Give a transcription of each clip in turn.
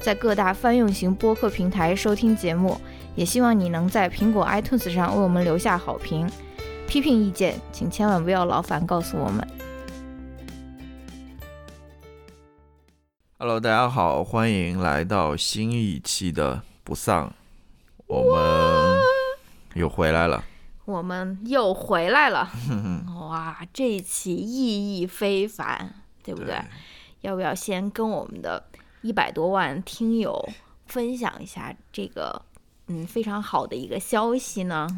在各大泛用型播客平台收听节目，也希望你能在苹果 iTunes 上为我们留下好评。批评意见，请千万不要劳烦告诉我们。Hello，大家好，欢迎来到新一期的不丧，我们又回来了。我们又回来了，哇，这一期意义非凡，对不对？要不要先跟我们的？一百多万听友分享一下这个，嗯，非常好的一个消息呢。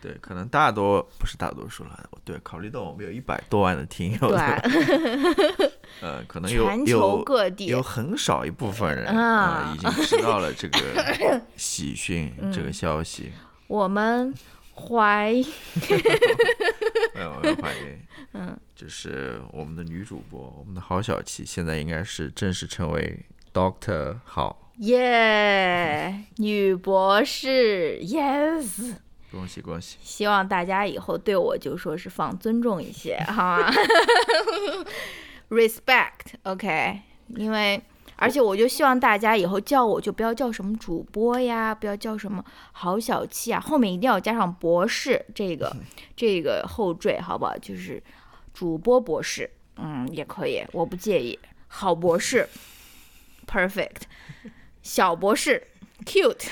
对，可能大多不是大多数了。对，考虑到我们有一百多万的听友，对，呃，可能有全球各地有很少一部分人啊，已经知道了这个 喜讯，这个消息。我们怀，没有没有怀疑，嗯，就是我们的女主播，我们的郝小琪，现在应该是正式成为。Doctor 好，耶，女博士，Yes，恭喜恭喜！希望大家以后对我就说是放尊重一些，好吗？Respect，OK，因为而且我就希望大家以后叫我就不要叫什么主播呀，不要叫什么好小气啊，后面一定要加上博士这个 这个后缀，好不好？就是主播博士，嗯，也可以，我不介意，好博士。Perfect，小博士，cute，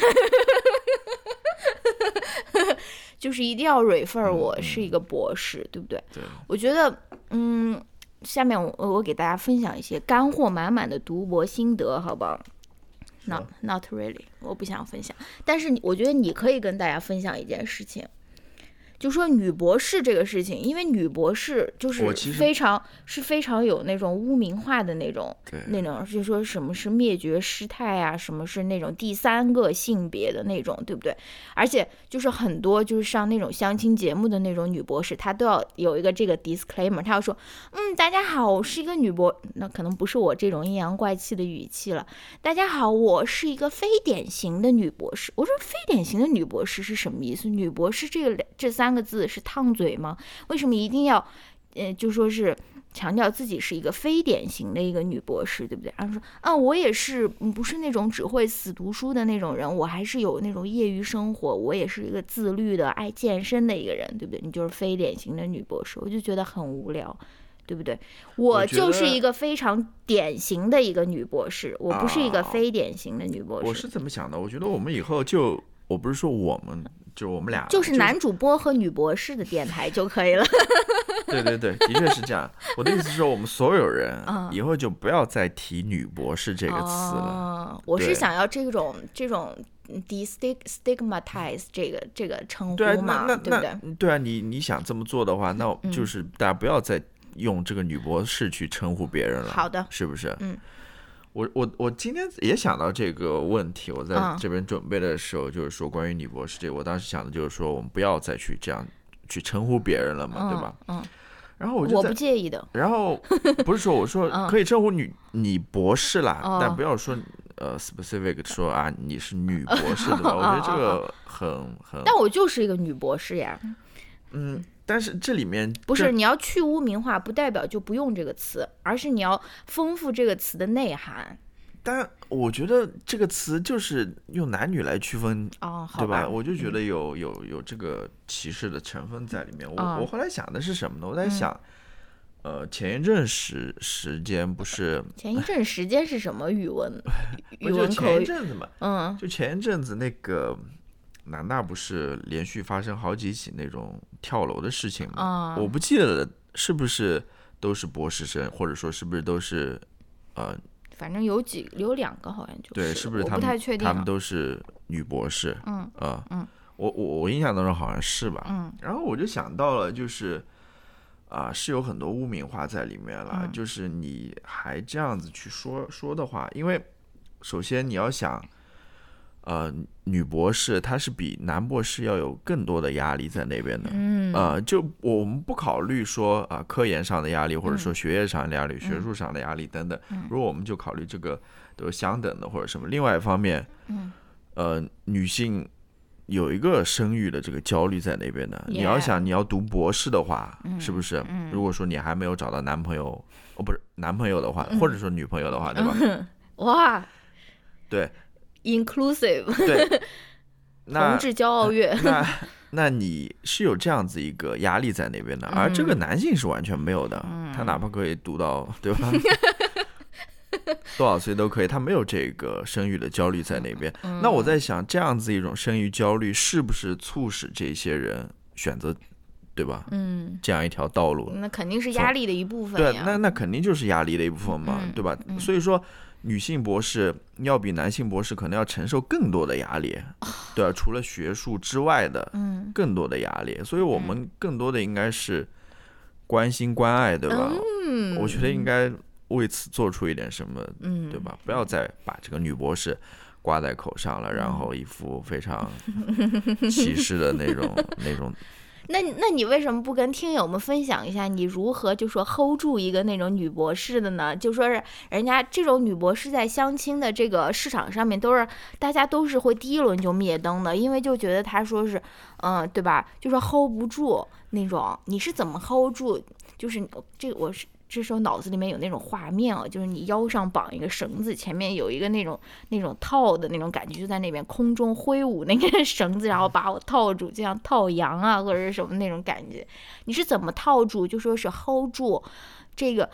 就是一定要 refer 我是一个博士，对不对？对。我觉得，嗯，下面我我给大家分享一些干货满满的读博心得，好不好？Not not really，我不想分享。但是我觉得你可以跟大家分享一件事情。就说女博士这个事情，因为女博士就是非常是非常有那种污名化的那种，那种就说什么是灭绝师太啊，什么是那种第三个性别的那种，对不对？而且就是很多就是上那种相亲节目的那种女博士，她都要有一个这个 disclaimer，她要说，嗯，大家好，我是一个女博，那可能不是我这种阴阳怪气的语气了。大家好，我是一个非典型的女博士。我说非典型的女博士是什么意思？女博士这个这三。三个字是烫嘴吗？为什么一定要，呃，就说是强调自己是一个非典型的一个女博士，对不对？然后说，啊，我也是，不是那种只会死读书的那种人，我还是有那种业余生活，我也是一个自律的、爱健身的一个人，对不对？你就是非典型的女博士，我就觉得很无聊，对不对？我就是一个非常典型的一个女博士，我不是一个非典型的女博士。我是怎么想的？我觉得我们以后就，我不是说我们。就是我们俩，就是男主播和女博士的电台就 可以了。对对对，的确是这样。我的意思是说，我们所有人以后就不要再提女博士这个词了。我是想要这种这种 destigmatize 这个这个称呼嘛，对不对？对啊，你你想这么做的话，那就是大家不要再用这个女博士去称呼别人了。好的，是不是？嗯。我我我今天也想到这个问题，我在这边准备的时候，就是说关于女博士这，我当时想的就是说，我们不要再去这样去称呼别人了嘛，对吧？嗯。然后我就我不介意的。然后不是说我说可以称呼女女博士啦，但不要说呃 specific 说啊你是女博士对吧？我觉得这个很很。但我就是一个女博士呀。嗯。但是这里面不是你要去污名化，不代表就不用这个词，而是你要丰富这个词的内涵。但我觉得这个词就是用男女来区分，哦，对吧？我就觉得有有有这个歧视的成分在里面。我我后来想的是什么呢？我在想，呃，前一阵时时间不是前一阵时间是什么语文？语文前一阵子嘛，嗯，就前一阵子那个。南大不是连续发生好几起那种跳楼的事情吗？我不记得了，是不是都是博士生，或者说是不是都是呃，反正有几有两个好像就对，是不是？不太确定，他们都是女博士。嗯啊嗯，我我我印象当中好像是吧。嗯，然后我就想到了，就是啊，是有很多污名化在里面了。就是你还这样子去说说的话，因为首先你要想。呃，女博士她是比男博士要有更多的压力在那边的，嗯，呃，就我们不考虑说啊科研上的压力，或者说学业上的压力、学术上的压力等等，如果我们就考虑这个都是相等的或者什么。另外一方面，嗯，呃，女性有一个生育的这个焦虑在那边的。你要想你要读博士的话，是不是？如果说你还没有找到男朋友，哦，不是男朋友的话，或者说女朋友的话，对吧？哇，对。inclusive，对，同志骄傲月。那那你是有这样子一个压力在那边的，而这个男性是完全没有的。他哪怕可以读到，对吧？多少岁都可以，他没有这个生育的焦虑在那边。那我在想，这样子一种生育焦虑，是不是促使这些人选择，对吧？嗯，这样一条道路，那肯定是压力的一部分。对，那那肯定就是压力的一部分嘛，对吧？所以说。女性博士要比男性博士可能要承受更多的压力，对啊，除了学术之外的，嗯，更多的压力，所以我们更多的应该是关心关爱，对吧？嗯，我觉得应该为此做出一点什么，嗯，对吧？不要再把这个女博士挂在口上了，然后一副非常 歧视的那种那种。那那你为什么不跟听友们分享一下你如何就说 hold 住一个那种女博士的呢？就说是人家这种女博士在相亲的这个市场上面都是大家都是会第一轮就灭灯的，因为就觉得她说是，嗯，对吧？就说 hold 不住那种，你是怎么 hold 住？就是这我是。这时候脑子里面有那种画面啊，就是你腰上绑一个绳子，前面有一个那种那种套的那种感觉，就在那边空中挥舞那个 绳子，然后把我套住，就像套羊啊或者是什么那种感觉。你是怎么套住？就说是 hold 住这个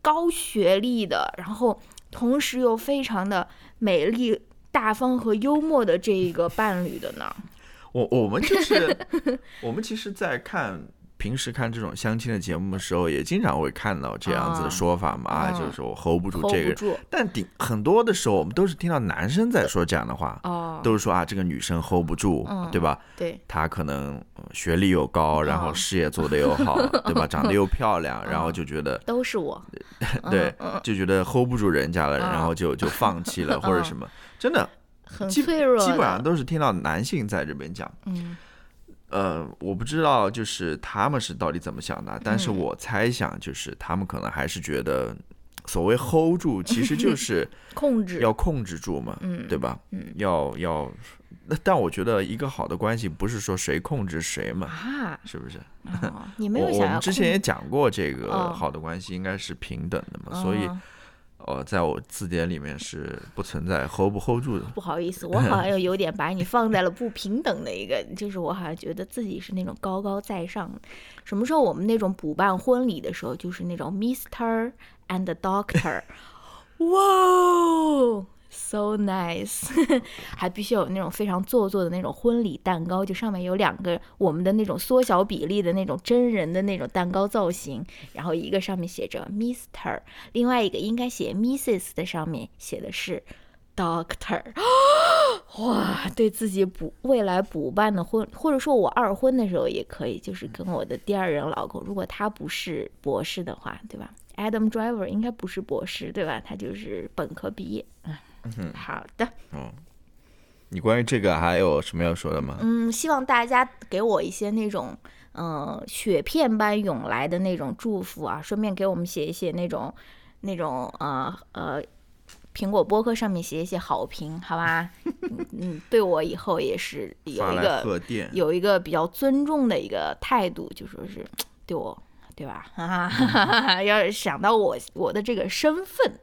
高学历的，然后同时又非常的美丽、大方和幽默的这一个伴侣的呢？我我们就是 我们其实，在看。平时看这种相亲的节目的时候，也经常会看到这样子的说法嘛，啊，就是说我 hold 不住这个。但顶很多的时候，我们都是听到男生在说这样的话，都是说啊，这个女生 hold 不住，对吧？对，她可能学历又高，然后事业做得又好，对吧？长得又漂亮，然后就觉得都是我，对，就觉得 hold 不住人家了，然后就就放弃了或者什么，真的很脆弱，基本上都是听到男性在这边讲。嗯。呃，我不知道，就是他们是到底怎么想的，但是我猜想，就是他们可能还是觉得，所谓 hold 住，其实就 是控制，要控制住嘛，嗯，对吧？嗯，要要，那但我觉得一个好的关系不是说谁控制谁嘛，啊，是不是？你没有想我们之前也讲过，这个好的关系应该是平等的嘛，所以。哦，在我字典里面是不存在 hold 不 hold 住的。不好意思，我好像又有点把你放在了不平等的一个，就是我好像觉得自己是那种高高在上。什么时候我们那种补办婚礼的时候，就是那种 Mister and Doctor，哇。So nice，还必须有那种非常做作的那种婚礼蛋糕，就上面有两个我们的那种缩小比例的那种真人的那种蛋糕造型，然后一个上面写着 Mister，另外一个应该写 Mrs 的上面写的是 Doctor。哇，对自己补未来补办的婚，或者说我二婚的时候也可以，就是跟我的第二任老公，如果他不是博士的话，对吧？Adam Driver 应该不是博士，对吧？他就是本科毕业。嗯。嗯，好的。嗯，你关于这个还有什么要说的吗？嗯，希望大家给我一些那种，嗯，雪片般涌来的那种祝福啊，顺便给我们写一写那种，那种，呃呃，苹果播客上面写一写好评，好吧？嗯，对我以后也是有一个有一个比较尊重的一个态度，就说是对我，对吧？哈哈要想到我我的这个身份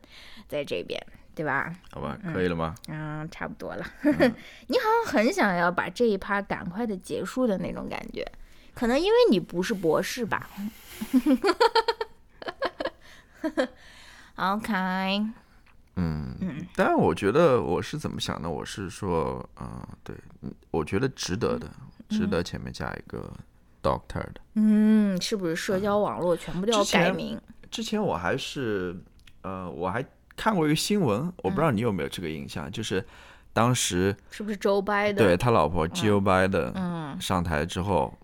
在这边。对吧？好吧，可以了吗？嗯，差不多了。你好像很想要把这一趴赶快的结束的那种感觉，可能因为你不是博士吧？OK。嗯嗯，但是我觉得我是怎么想的？我是说，嗯，对，我觉得值得的，值得前面加一个 Doctor 的。嗯，是不是社交网络全部都要改名？之前我还是，呃，我还。看过一个新闻，我不知道你有没有这个印象，就是当时是不是 Joe Biden 对他老婆 Joe Biden 上台之后，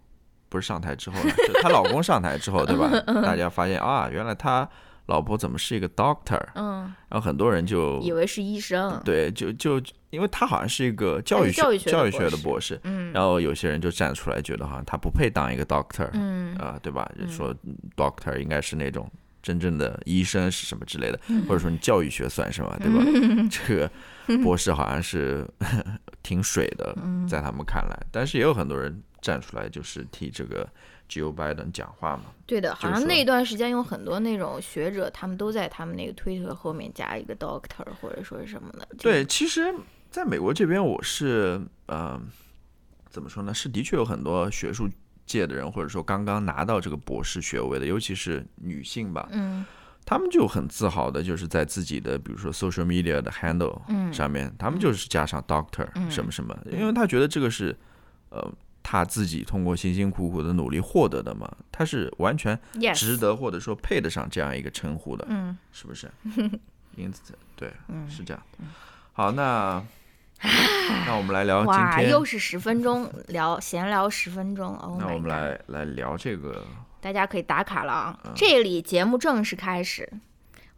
不是上台之后，她老公上台之后，对吧？大家发现啊，原来他老婆怎么是一个 doctor？嗯，然后很多人就以为是医生，对，就就因为他好像是一个教育教育教育学的博士，嗯，然后有些人就站出来觉得好像他不配当一个 doctor，嗯。啊，对吧？就说 doctor 应该是那种真正的医生是什么之类的，或者说你教育学算什么，对吧？这个博士好像是 挺水的，在他们看来，但是也有很多人站出来就是替这个。Joe Biden 讲话嘛？对的，好像那段时间有很多那种学者，他们都在他们那个推特后面加一个 Doctor 或者说是什么的。对，其实在美国这边，我是呃，怎么说呢？是的确有很多学术界的人，或者说刚刚拿到这个博士学位的，尤其是女性吧，嗯，他们就很自豪的，就是在自己的比如说 social media 的 handle 上面，他们就是加上 Doctor 什么什么，因为他觉得这个是呃。他自己通过辛辛苦苦的努力获得的嘛，他是完全值得或者说配得上这样一个称呼的，嗯，是不是？因此，对，是这样。好，那那我们来聊今天又是十分钟聊闲聊十分钟，那我们来来聊这个，大家可以打卡了啊！这里节目正式开始。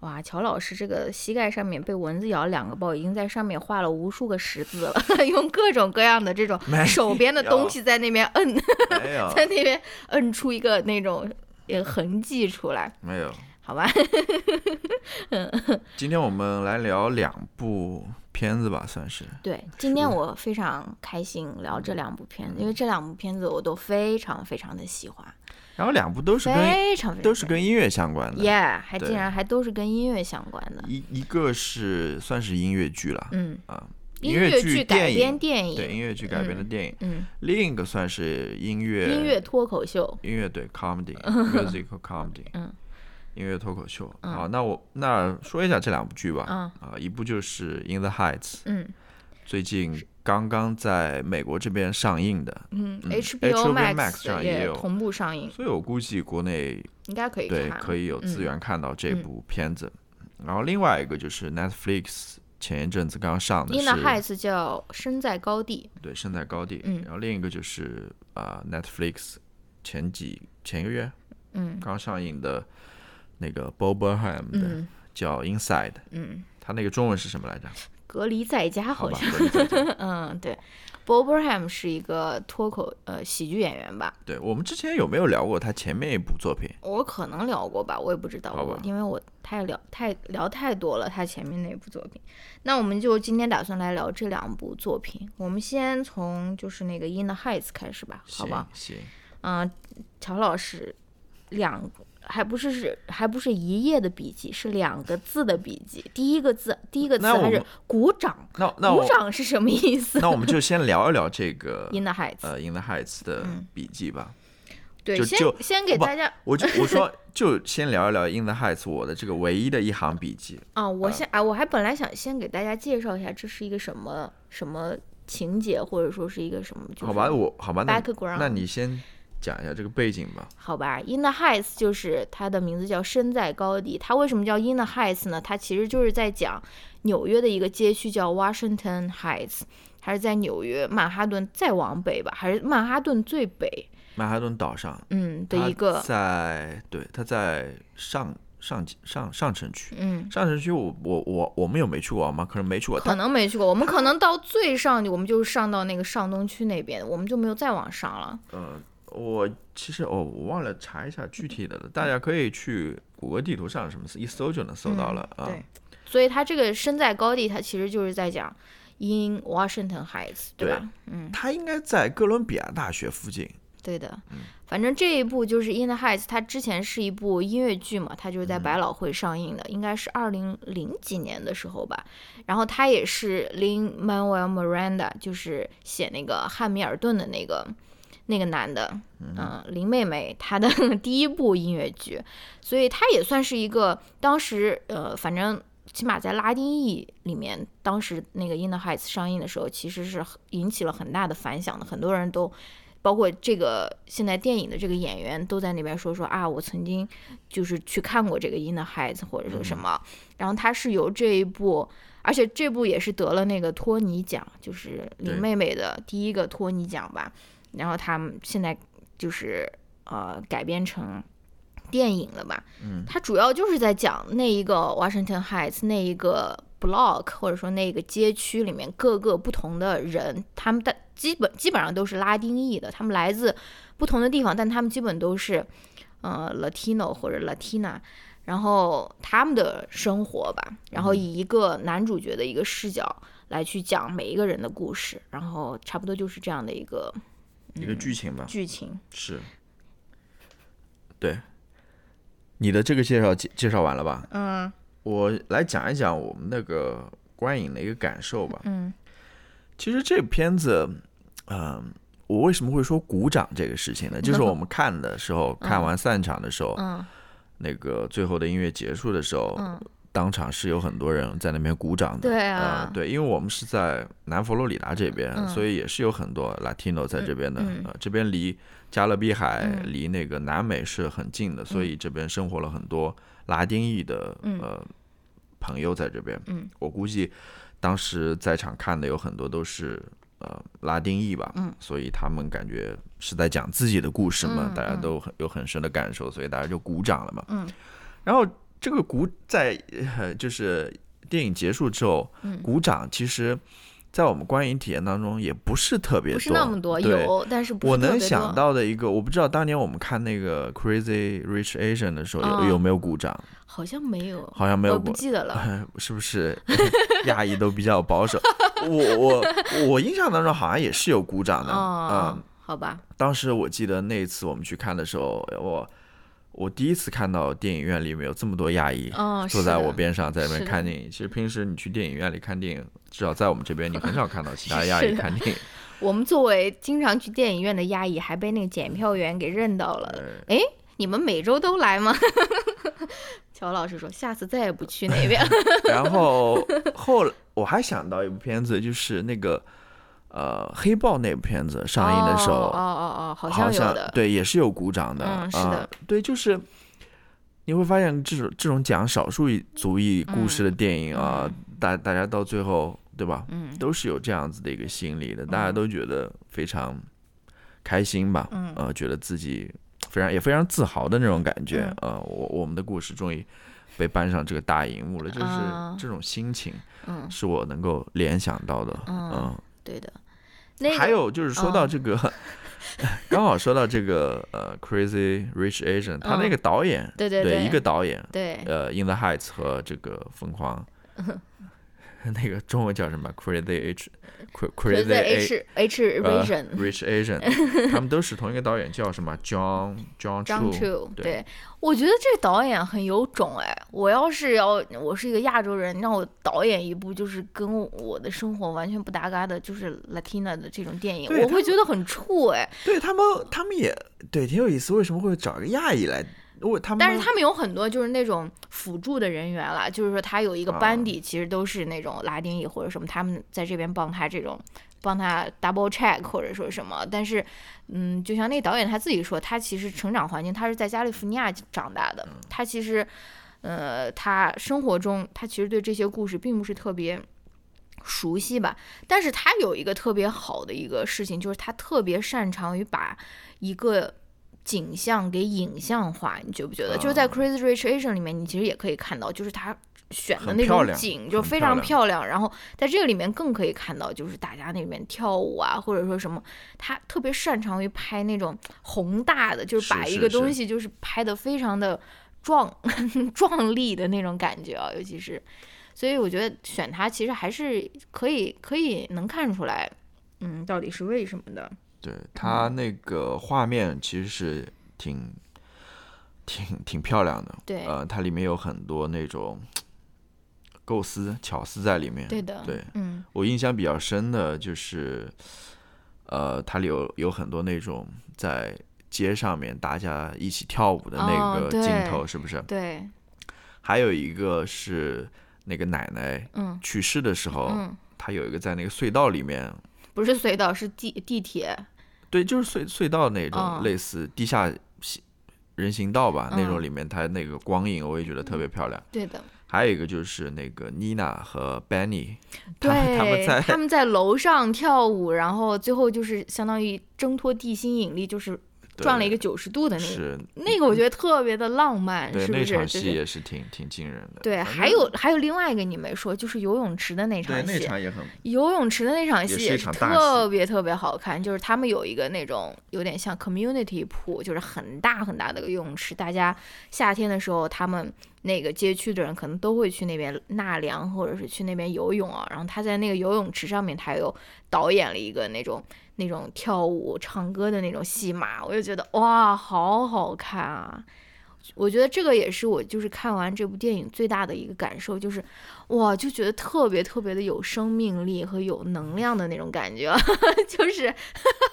哇，乔老师这个膝盖上面被蚊子咬了两个包，已经在上面画了无数个十字了，用各种各样的这种手边的东西在那边摁，在那边摁出一个那种呃痕迹出来。没有，好吧。今天我们来聊两部片子吧，算是。对，今天我非常开心聊这两部片子，因为这两部片子我都非常非常的喜欢。然后两部都是跟都是跟音乐相关的，耶，还竟然还都是跟音乐相关的。一一个是算是音乐剧了，嗯。啊，音乐剧改编电影，对音乐剧改编的电影。嗯，另一个算是音乐音乐脱口秀，音乐对 comedy musical comedy，嗯，音乐脱口秀。啊，那我那说一下这两部剧吧。啊，一部就是《In the Heights》，嗯，最近。刚刚在美国这边上映的，嗯，HBO Max 上也有同步上映，所以我估计国内应该可以对可以有资源看到这部片子。然后另外一个就是 Netflix 前一阵子刚上的，《In the Heights》叫《身在高地》，对，身在高地。嗯，然后另一个就是啊，Netflix 前几前一个月，嗯，刚上映的那个 Bob Burnham 的叫《Inside》，嗯，他那个中文是什么来着？隔离在家好像，嗯，对，Bobberham 是一个脱口呃喜剧演员吧？对我们之前有没有聊过他前面一部作品？我可能聊过吧，我也不知道，我因为我太聊太聊太多了他前面那部作品。那我们就今天打算来聊这两部作品。我们先从就是那个《In the Heights》开始吧，好吧？行。嗯，乔老师两。还不是是还不是一页的笔记，是两个字的笔记。第一个字，第一个词还是鼓掌。那那鼓掌是什么意思？那我们就先聊一聊这个 In the Heights，呃，In the Heights 的笔记吧。对，先先给大家，我就我说就先聊一聊 In the Heights 我的这个唯一的一行笔记。啊，我先啊，我还本来想先给大家介绍一下这是一个什么什么情节，或者说是一个什么。好吧，我好吧，那那你先。讲一下这个背景吧。好吧，In the Heights 就是它的名字叫身在高地。它为什么叫 In the Heights 呢？它其实就是在讲纽约的一个街区叫 Washington Heights，还是在纽约曼哈顿再往北吧，还是曼哈顿最北？曼哈顿岛上，嗯，的一个在对，它在上上上上城区。嗯，上城区我我我我们有没去过吗？可能没去过，可能没去过。我们可能到最上，我们就上到那个上东区那边，我们就没有再往上了。嗯。我其实哦，我忘了查一下具体的了。大家可以去谷歌地图上什么一搜就能搜到了啊。对，所以它这个身在高地，它其实就是在讲 in Washington Heights，对吧？嗯，它应该在哥伦比亚大学附近。对的，反正这一部就是 In the Heights，它之前是一部音乐剧嘛，它就是在百老汇上映的，应该是二零零几年的时候吧。然后它也是 Lin Manuel Miranda，就是写那个汉密尔顿的那个。那个男的，嗯，林妹妹，她的 第一部音乐剧，所以她也算是一个当时，呃，反正起码在拉丁裔里面，当时那个《In the Heights》上映的时候，其实是引起了很大的反响的。很多人都，包括这个现在电影的这个演员，都在那边说说啊，我曾经就是去看过这个《In the Heights》，或者说什么。然后他是由这一部，而且这部也是得了那个托尼奖，就是林妹妹的第一个托尼奖吧。然后他们现在就是呃改编成电影了吧？嗯，它主要就是在讲那一个 Washington Heights 那一个 block 或者说那个街区里面各个不同的人，他们的基本基本上都是拉丁裔的，他们来自不同的地方，但他们基本都是呃 Latino 或者 Latina，然后他们的生活吧，然后以一个男主角的一个视角来去讲每一个人的故事，然后差不多就是这样的一个一个剧情吧，剧情是。对，你的这个介绍介介绍完了吧？嗯，我来讲一讲我们那个观影的一个感受吧。嗯，其实这片子，嗯，我为什么会说鼓掌这个事情呢？就是我们看的时候，看完散场的时候，嗯，那个最后的音乐结束的时候，嗯。当场是有很多人在那边鼓掌的，对啊，对，因为我们是在南佛罗里达这边，所以也是有很多 Latino 在这边的。呃，这边离加勒比海、离那个南美是很近的，所以这边生活了很多拉丁裔的呃朋友在这边。嗯，我估计当时在场看的有很多都是呃拉丁裔吧，嗯，所以他们感觉是在讲自己的故事嘛，大家都很有很深的感受，所以大家就鼓掌了嘛。嗯，然后。这个鼓在就是电影结束之后，鼓掌其实，在我们观影体验当中也不是特别多，不是那么多，有，但是我能想到的一个，我不知道当年我们看那个 Crazy Rich Asian 的时候有有没有鼓掌，好像没有，好像没有，不记得了，是不是？亚裔都比较保守，我我我印象当中好像也是有鼓掌的，嗯，好吧。当时我记得那一次我们去看的时候，我。我第一次看到电影院里面有这么多亚裔坐在我边上，在那边看电影。其实平时你去电影院里看电影，至少在我们这边，你很少看到其他 亚裔看电影。我们作为经常去电影院的亚裔，还被那个检票员给认到了。哎，你们每周都来吗？乔老师说，下次再也不去那边。然后后我还想到一部片子，就是那个。呃，黑豹那部片子上映的时候，哦哦哦，好像有的，对，也是有鼓掌的，嗯，是的，对，就是你会发现这种这种讲少数族裔故事的电影啊，大大家到最后，对吧？嗯，都是有这样子的一个心理的，大家都觉得非常开心吧？嗯，呃，觉得自己非常也非常自豪的那种感觉，呃，我我们的故事终于被搬上这个大荧幕了，就是这种心情，嗯，是我能够联想到的，嗯。对的，还有就是说到这个，刚好说到这个呃，Crazy Rich Asian，他那个导演，对对对，一个导演，对，呃，In the Heights 和这个疯狂。那个中文叫什么？Crazy H，Crazy H H Rich Asian，他们都是同一个导演，叫什么？John John Chu。对，我觉得这导演很有种哎。我要是要我是一个亚洲人，让我导演一部就是跟我的生活完全不搭嘎的，就是 Latina 的这种电影，我会觉得很怵哎。对他们，他们也对挺有意思。为什么会找一个亚裔来？他们，但是他们有很多就是那种辅助的人员了，就是说他有一个班底，其实都是那种拉丁裔或者什么，他们在这边帮他这种帮他 double check 或者说什么。但是，嗯，就像那导演他自己说，他其实成长环境他是在加利福尼亚长大的，他其实，呃，他生活中他其实对这些故事并不是特别熟悉吧。但是他有一个特别好的一个事情，就是他特别擅长于把一个。景象给影像化，你觉不觉得？就是在《Crazy Rich Asian》里面，你其实也可以看到，就是他选的那种景就非常漂亮。然后在这个里面更可以看到，就是大家那边跳舞啊，或者说什么，他特别擅长于拍那种宏大的，就是把一个东西就是拍的非常的壮 壮丽的那种感觉啊。尤其是，所以我觉得选他其实还是可以，可以能看出来，嗯，到底是为什么的。对它那个画面其实是挺挺挺漂亮的，对，呃，它里面有很多那种构思巧思在里面，对的，对，嗯，我印象比较深的就是，呃，它里有有很多那种在街上面大家一起跳舞的那个镜头，是不是？对，还有一个是那个奶奶去世的时候，嗯，她有一个在那个隧道里面。不是隧道，是地地铁。对，就是隧隧道那种类似地下行人行道吧，那种里面它那个光影，我也觉得特别漂亮。对的。还有一个就是那个妮娜和 Benny，对，他们在他们在楼上跳舞，然后最后就是相当于挣脱地心引力，就是转了一个九十度的那个，是那个我觉得特别的浪漫，对，是不是？那场戏也是挺挺惊人的。对，还有还有另外一个你没说，就是游泳池的那场戏，那场也很游泳池的那场戏也特别特别好看，就是他们有一个那种有点像 community pool，就是很大很大的一个游泳池，大家夏天的时候，他们那个街区的人可能都会去那边纳凉，或者是去那边游泳啊。然后他在那个游泳池上面，他又导演了一个那种那种跳舞、唱歌的那种戏码，我就觉得哇，好好看啊！我觉得这个也是我就是看完这部电影最大的一个感受，就是哇，就觉得特别特别的有生命力和有能量的那种感觉，就是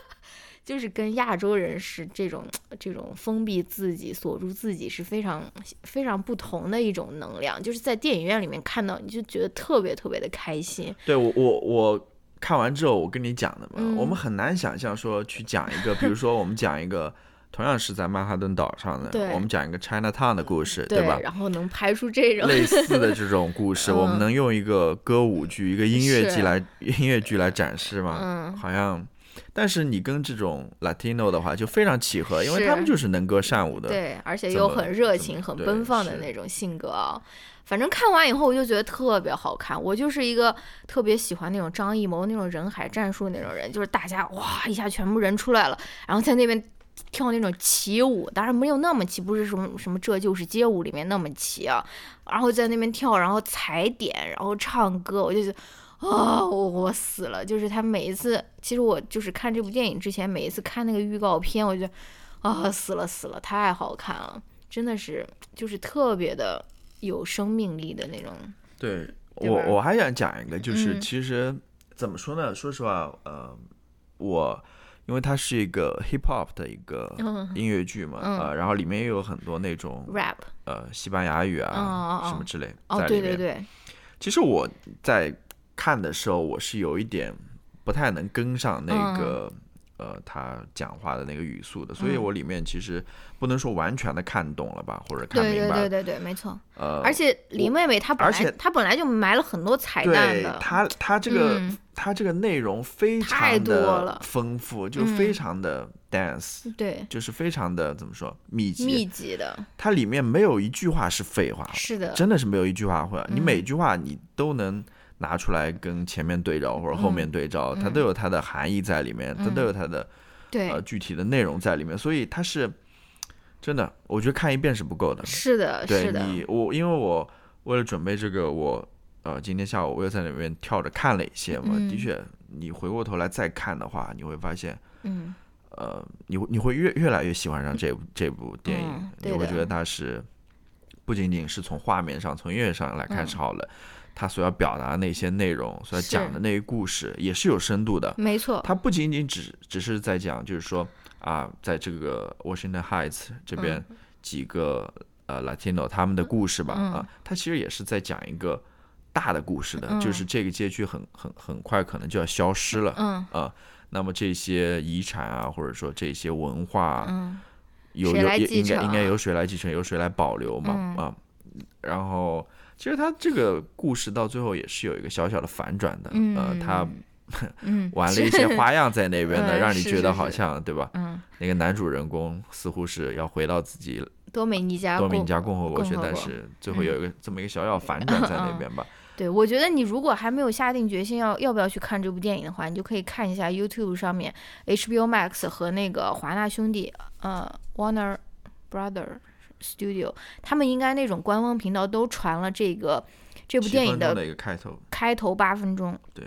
就是跟亚洲人是这种这种封闭自己、锁住自己是非常非常不同的一种能量。就是在电影院里面看到，你就觉得特别特别的开心。对我我我看完之后，我跟你讲的嘛，嗯我们很难想象说去讲一个，比如说我们讲一个同样是在曼哈顿岛上的，对我们讲一个 China Town 的故事，对吧？然后能拍出这种类似的这种故事，我们嗯能用一个歌舞剧、一个音乐剧来音乐剧来展示吗？嗯好像。但是你跟这种 Latino 的话就非常契合，因为他们就是能歌善舞的。对，而且又很热情、很奔放的那种性格啊。反正看完以后，我就觉得特别好看。我就是一个特别喜欢那种张艺谋那种人海战术那种人，就是大家哇一下全部人出来了，然后在那边跳那种旗舞，当然没有那么齐，不是什么什么这就是街舞里面那么齐啊。然后在那边跳，然后踩点，然后唱歌，我就觉得。啊、我我死了！就是他每一次，其实我就是看这部电影之前，每一次看那个预告片，我就觉得啊，死了死了，太好看了，真的是就是特别的有生命力的那种。对对我我还想讲一个，就是嗯其实怎么说呢？说实话，呃，我因为它是一个 hip hop 的一个嗯音乐剧嘛，嗯呃，然后里面也有很多那种 rap 呃西班牙语啊、哦哦哦什么之类哦，在里面。对对对，其实我在看的时候，我是有一点不太能跟上那个、呃他讲话的那个语速的，所以嗯。我里面其实不能说完全的看懂了吧，或者看明白。对。对对对对，没错。呃，而且林妹妹她本来而且她本来就埋了很多彩蛋的，对他他这个、嗯。他这个内容非常的丰富，就嗯。非常的 dance，、对。就是非常的怎么说密集。密集的，它里面没有一句话是废话，是的，真的是没有一句话会，你嗯。每句话你都能拿出来跟前面对照或者后面对照，它都有它的含义在里面，它都有它的嗯对，呃具体的内容在里面，所以它是真的，我觉得看一遍是不够的。是的，对是的，你，我因为我为了准备这个，我呃今天下午我又在里面跳着看了一些嘛，嗯。的确，你回过头来再看的话，你会发现，嗯，呃，你会你会越越来越喜欢上这部这部电影，嗯你会觉得它是不仅仅是从画面上、从音乐上来看嗯。是好的，它所要表达的那些内容、所要讲的那些故事也是有深度的。没错，他不仅仅只只是在讲，就是说啊，在这个 Washington Heights 这边几个、呃 Latino 他们的故事吧，嗯啊，他其实也是在讲一个大的故事的，嗯就是这个街区很很很快可能就要消失了，嗯。啊，那么这些遗产啊，或者说这些文化啊，嗯，有有也应该应该由谁来继承，由谁来保留嘛，嗯啊，然后其实他这个故事到最后也是有一个小小的反转的，呃，他嗯 玩了一些花样在那边的，嗯让你觉得好是像对吧？嗯，那个男主人公似乎是要回到自己多美尼加多米尼加共和国去，但是最后有一个这么一个小小反转在那边吧。对，我觉得你如果还没有下定决心要要不要去看这部电影的话，你就可以看一下 YouTube 上面 HBO Max 和那个华纳兄弟，呃，Warner Brother Studio，他们应该那种官方频道都传了这个这部电影的开头，开头八分钟。对。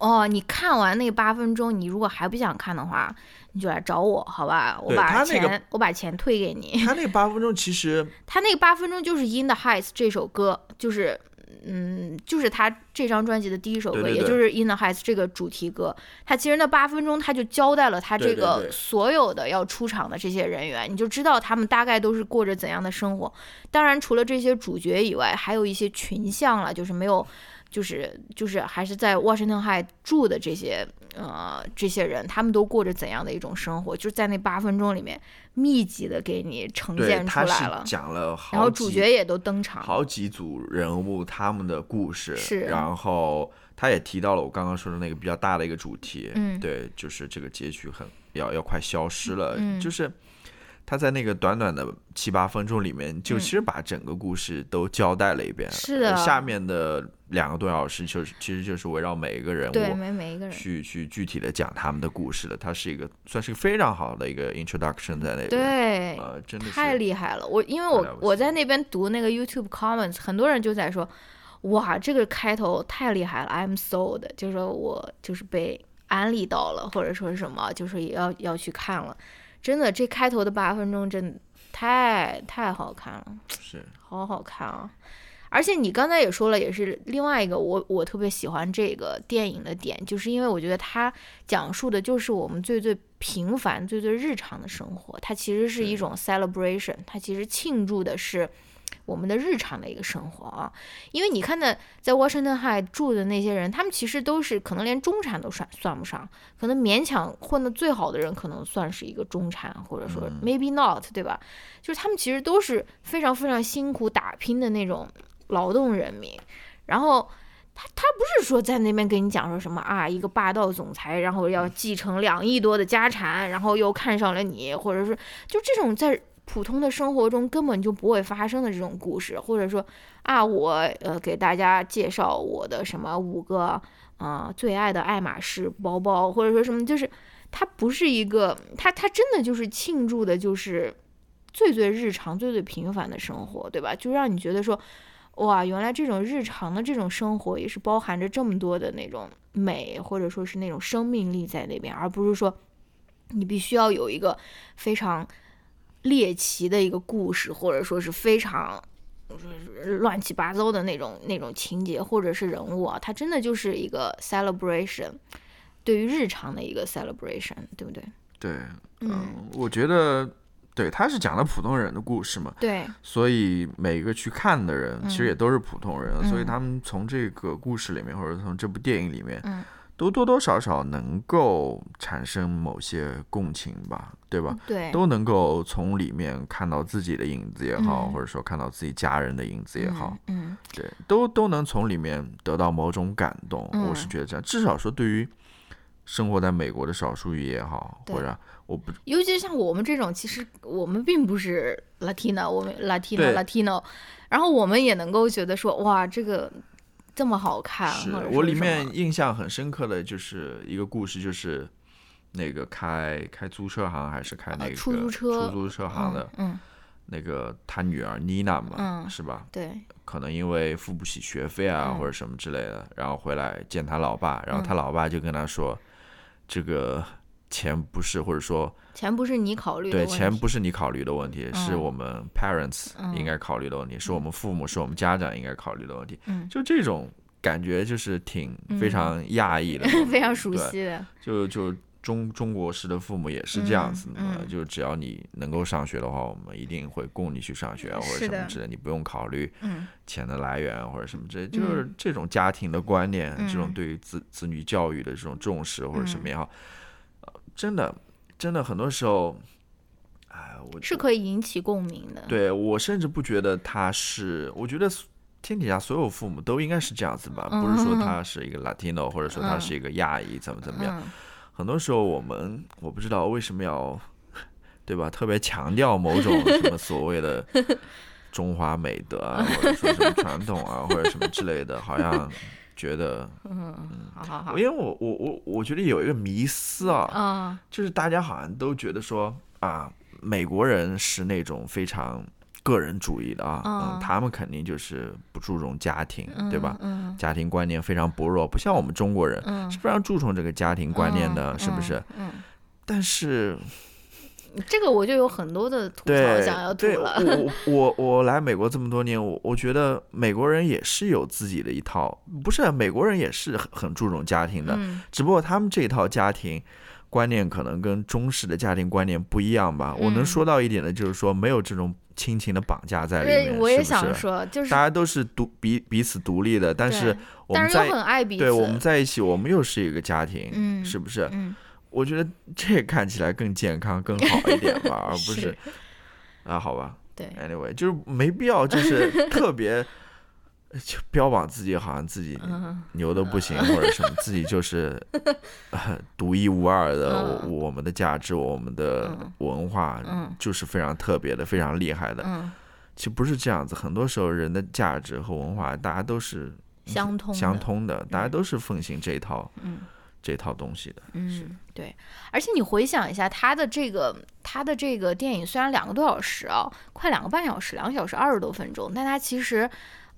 哦，你看完那八分钟，你如果还不想看的话，你就来找我，好吧？我把钱、我把钱退给你。他那八分钟其实他那个八分钟就是《In the Heights》这首歌，就是，嗯，就是他这张专辑的第一首歌，对对对也就是《In the Heights》这个主题歌。他其实那八分钟他就交代了他这个所有的要出场的这些人员，你就知道他们大概都是过着怎样的生活。当然，除了这些主角以外，还有一些群像了，就是没有。就是就是还是在 Washington High 住的这些呃这些人，他们都过着怎样的一种生活？就是在那八分钟里面密集的给你呈现出来了。讲了好然后主角也都登场，好几组人物他们的故事，是然后他也提到了我刚刚说的那个比较大的一个主题，嗯对，就是这个街区很要要快消失了，就是。他在那个短短的七八分钟里面，就其实把整个故事都交代了一遍。是的，下面的两个多小时就是其实就是围绕每一个人物，对每每一个人去去具体的讲他们的故事的。它是一个算是非常好的一个 introduction 在那边。对，呃，真的太厉害了。我因为我我在那边读那个 YouTube comments，很多人就在说，哇，这个开头太厉害了，I'm sold，就是说我就是被安利到了，或者说什么，就是也要要去看了。真的，这开头的八分钟真的太太好看了，是好好看啊！而且你刚才也说了，也是另外一个我我特别喜欢这个电影的点，就是因为我觉得它讲述的就是我们最最平凡、最最日常的生活，它其实是一种 celebration，它其实庆祝的是。我们的日常的一个生活啊，因为你看的在 Washington High 住的那些人，他们其实都是可能连中产都算算不上，可能勉强混得最好的人可能算是一个中产，或者说 maybe not，对吧？就是他们其实都是非常非常辛苦打拼的那种劳动人民。然后他他不是说在那边跟你讲说什么啊，一个霸道总裁，然后要继承两亿多的家产，然后又看上了你，或者是就这种在。普通的生活中根本就不会发生的这种故事，或者说啊，我呃给大家介绍我的什么五个啊最爱的爱马仕包包，或者说什么，就是它不是一个，它它真的就是庆祝的，就是最最日常、最最平凡的生活，对吧？就让你觉得说，哇，原来这种日常的这种生活也是包含着这么多的那种美，或者说是那种生命力在那边，而不是说你必须要有一个非常。猎奇的一个故事，或者说是非常乱七八糟的那种那种情节，或者是人物啊，它真的就是一个 celebration，对于日常的一个 celebration，对不对？对，嗯，我觉得对，他是讲的普通人的故事嘛，对，所以每个去看的人其实也都是普通人，所以他们从这个故事里面，或者从这部电影里面，嗯。都多多少少能够产生某些共情吧，对吧？对，都能够从里面看到自己的影子也好，或者说看到自己家人的影子也好，嗯，对，都都能从里面得到某种感动。我是觉得这样，至少说对于生活在美国的少数裔也好，或者我不，尤其像我们这种，其实我们并不是 Latina，我们 Latina Latino，然后我们也能够觉得说，哇，这个。这么好看，是我里面印象很深刻的就是一个故事，就是那个开开租车行还是开那个出租车。出租车行的，嗯，那个他女儿妮娜嘛，嗯是吧？对，可能因为付不起学费啊或者什么之类的，然后回来见他老爸，然后他老爸就跟他说，这个。钱不是，或者说钱不是你考虑对，钱不是你考虑的问题，是我们 parents 应该考虑的问题，是我们父母，是我们家长应该考虑的问题。嗯，就这种感觉，就是挺非常讶异的，非常熟悉的。就就中中国式的父母也是这样子的，就只要你能够上学的话，我们一定会供你去上学或者什么之类，你不用考虑钱的来源或者什么之类，就是这种家庭的观念，这种对于子子女教育的这种重视或者什么也好。真的，真的，很多时候，哎，我是可以引起共鸣的。对我甚至不觉得他是，我觉得天底下所有父母都应该是这样子吧，不是说他是一个 Latino，或者说他是一个亚裔，怎么怎么样。很多时候我们我不知道为什么要，对吧？特别强调某种什么所谓的 中华美德啊，或者说什么传统啊，或者什么之类的，好像。觉得，嗯，好好好，因为我我我我觉得有一个迷思啊，啊，就是大家好像都觉得说啊，美国人是那种非常个人主义的啊，嗯，他们肯定就是不注重家庭，对吧？嗯，家庭观念非常薄弱，不像我们中国人是非常注重这个家庭观念的，是不是？嗯，但是。这个我就有很多的吐槽想要吐了。我我我来美国这么多年，我我觉得美国人也是有自己的一套，不是美国人也是很很注重家庭的，只不过他们这一套家庭观念可能跟中式的家庭观念不一样吧。我能说到一点的就是说，没有这种亲情的绑架在里面。我也想说，就是大家都是独彼彼此独立的，但是我们在很爱彼此。对，我们在一起，我们又是一个家庭，是不是？我觉得这看起来更健康、更好一点吧，而不是 啊，好吧。对，anyway，就是没必要，就是特别就标榜自己好像自己牛的不行，或者什么，自己就是 独一无二的。我们的价值，我们的文化，就是非常特别的，非常厉害的。其实不是这样子，很多时候人的价值和文化，大家都是相通相通的，大家都是奉行这一套，这套东西的。嗯，对。而且你回想一下，他的这个他的这个电影虽然两个多小时啊，快两个半小时，两个小时二十多分钟，但他其实。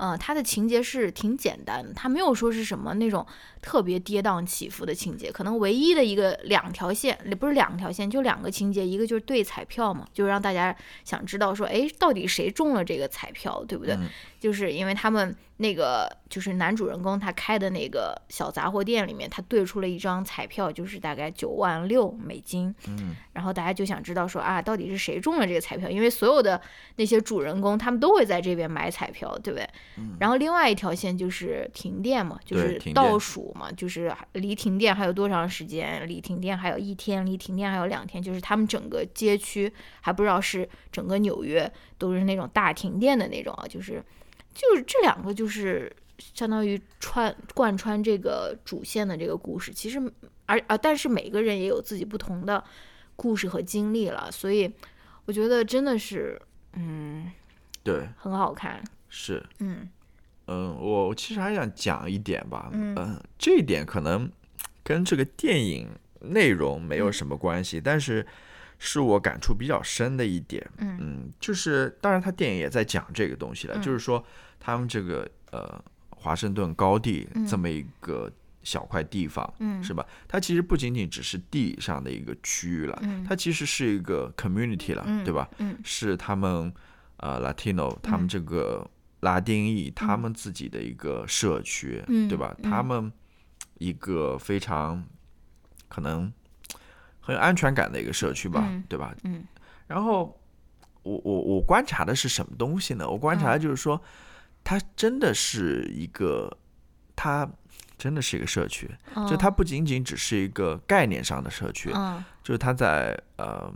嗯，它的情节是挺简单的，它没有说是什么那种特别跌宕起伏的情节，可能唯一的一个两条线，也不是两条线，就两个情节，一个就是对彩票嘛，就让大家想知道说，哎，到底谁中了这个彩票，对不对？就是因为他们那个就是男主人公他开的那个小杂货店里面，他兑出了一张彩票，就是大概九万六美金。嗯，然后大家就想知道说啊，到底是谁中了这个彩票？因为所有的那些主人公他们都会在这边买彩票，对不对？嗯。然后另外一条线就是停电嘛，就是倒数嘛，就是离停电还有多长时间？离停电还有一天，离停电还有两天，就是他们整个街区还不知道是整个纽约都是那种大停电的那种啊，就是。就是这两个，就是相当于穿贯穿这个主线的这个故事。其实，而啊，但是每个人也有自己不同的故事和经历了，所以我觉得真的是，嗯，对，很好看。是，嗯嗯，我其实还想讲一点吧，嗯，这一点可能跟这个电影内容没有什么关系，但是。是我感触比较深的一点，嗯，就是当然他电影也在讲这个东西了，就是说他们这个呃华盛顿高地这么一个小块地方，嗯，是吧？它其实不仅仅只是地上的一个区域了，它其实是一个 community 了，对吧？嗯，是他们呃 Latino 他们这个拉丁裔他们自己的一个社区，对吧？他们一个非常可能。很有安全感的一个社区吧，对吧？嗯。然后我我我观察的是什么东西呢？我观察的就是说，它真的是一个，它真的是一个社区，就它不仅仅只是一个概念上的社区，就是它在呃，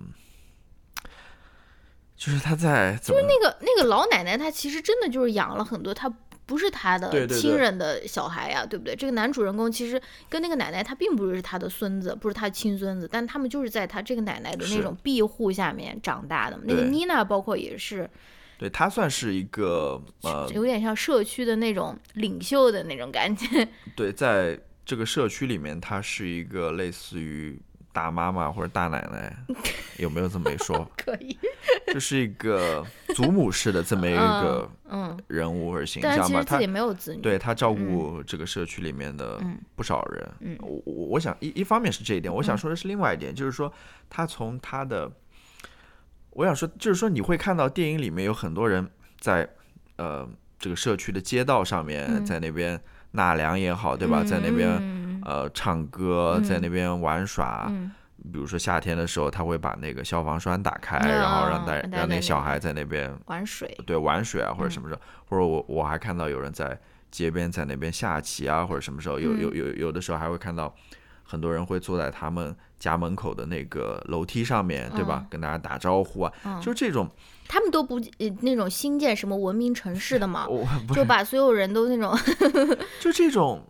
就是他在，就是那个那个老奶奶，她其实真的就是养了很多她。不是他的亲人的小孩呀，对不对？这个男主人公其实跟那个奶奶，他并不是他的孙子，不是他亲孙子，但他们就是在他这个奶奶的那种庇护下面长大的。那个妮娜，包括也是，对他算是一个呃，有点像社区的那种领袖的那种感觉。对，在这个社区里面，他是一个类似于。大妈妈或者大奶奶，有没有这么一说？可以，就是一个祖母式的这么一个嗯人物或者形象吧。他自己没有子女，对他照顾这个社区里面的不少人。嗯，我我我想一一方面是这一点，我想说的是另外一点，就是说他从他的，我想说就是说你会看到电影里面有很多人在呃这个社区的街道上面，在那边纳凉也好，对吧？在那边。呃，唱歌在那边玩耍，比如说夏天的时候，他会把那个消防栓打开，然后让大让那小孩在那边玩水，对，玩水啊，或者什么时候，或者我我还看到有人在街边在那边下棋啊，或者什么时候，有有有有的时候还会看到很多人会坐在他们家门口的那个楼梯上面，对吧？跟大家打招呼啊，就这种，他们都不那种新建什么文明城市的嘛，就把所有人都那种，就这种。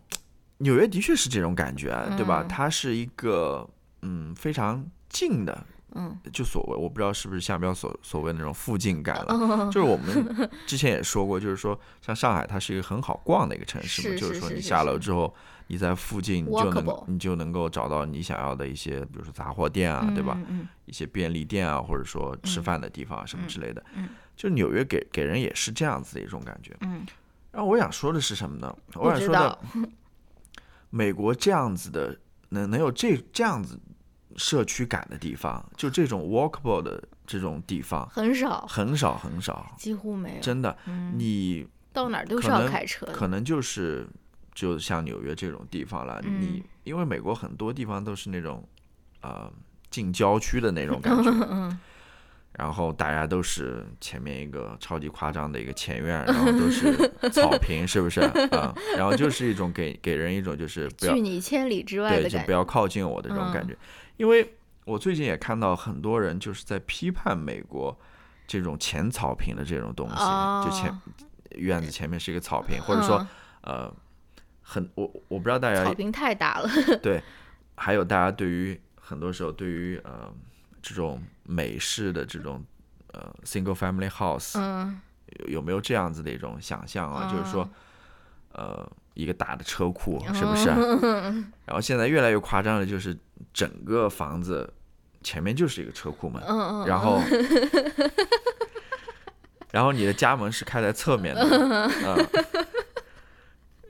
纽约的确是这种感觉，对吧？它是一个嗯非常近的，嗯，就所谓我不知道是不是像不像所所谓那种附近感了。就是我们之前也说过，就是说像上海，它是一个很好逛的一个城市嘛。就是说你下楼之后，你在附近就能你就能够找到你想要的一些，比如说杂货店啊，对吧？一些便利店啊，或者说吃饭的地方什么之类的。就纽约给给人也是这样子的一种感觉。嗯。然后我想说的是什么呢？我想说的。美国这样子的，能能有这这样子社区感的地方，就这种 walkable 的这种地方很少，很少，很少，几乎没有。真的，你到哪儿都是要开车，可能就是就像纽约这种地方了。你因为美国很多地方都是那种呃近郊区的那种感觉。然后大家都是前面一个超级夸张的一个前院，然后都是 草坪，是不是啊？然后就是一种给给人一种就是不要拒你千里之外的就不要靠近我的这种感觉。因为我最近也看到很多人就是在批判美国这种前草坪的这种东西，就前院子前面是一个草坪，或者说呃，很我我不知道大家草坪太大了。对，还有大家对于很多时候对于呃这种美式的这种呃 single family house，有有没有这样子的一种想象啊？就是说呃一个大的车库是不是？然后现在越来越夸张的就是整个房子前面就是一个车库门，然后。然后你的家门是开在侧面的，嗯，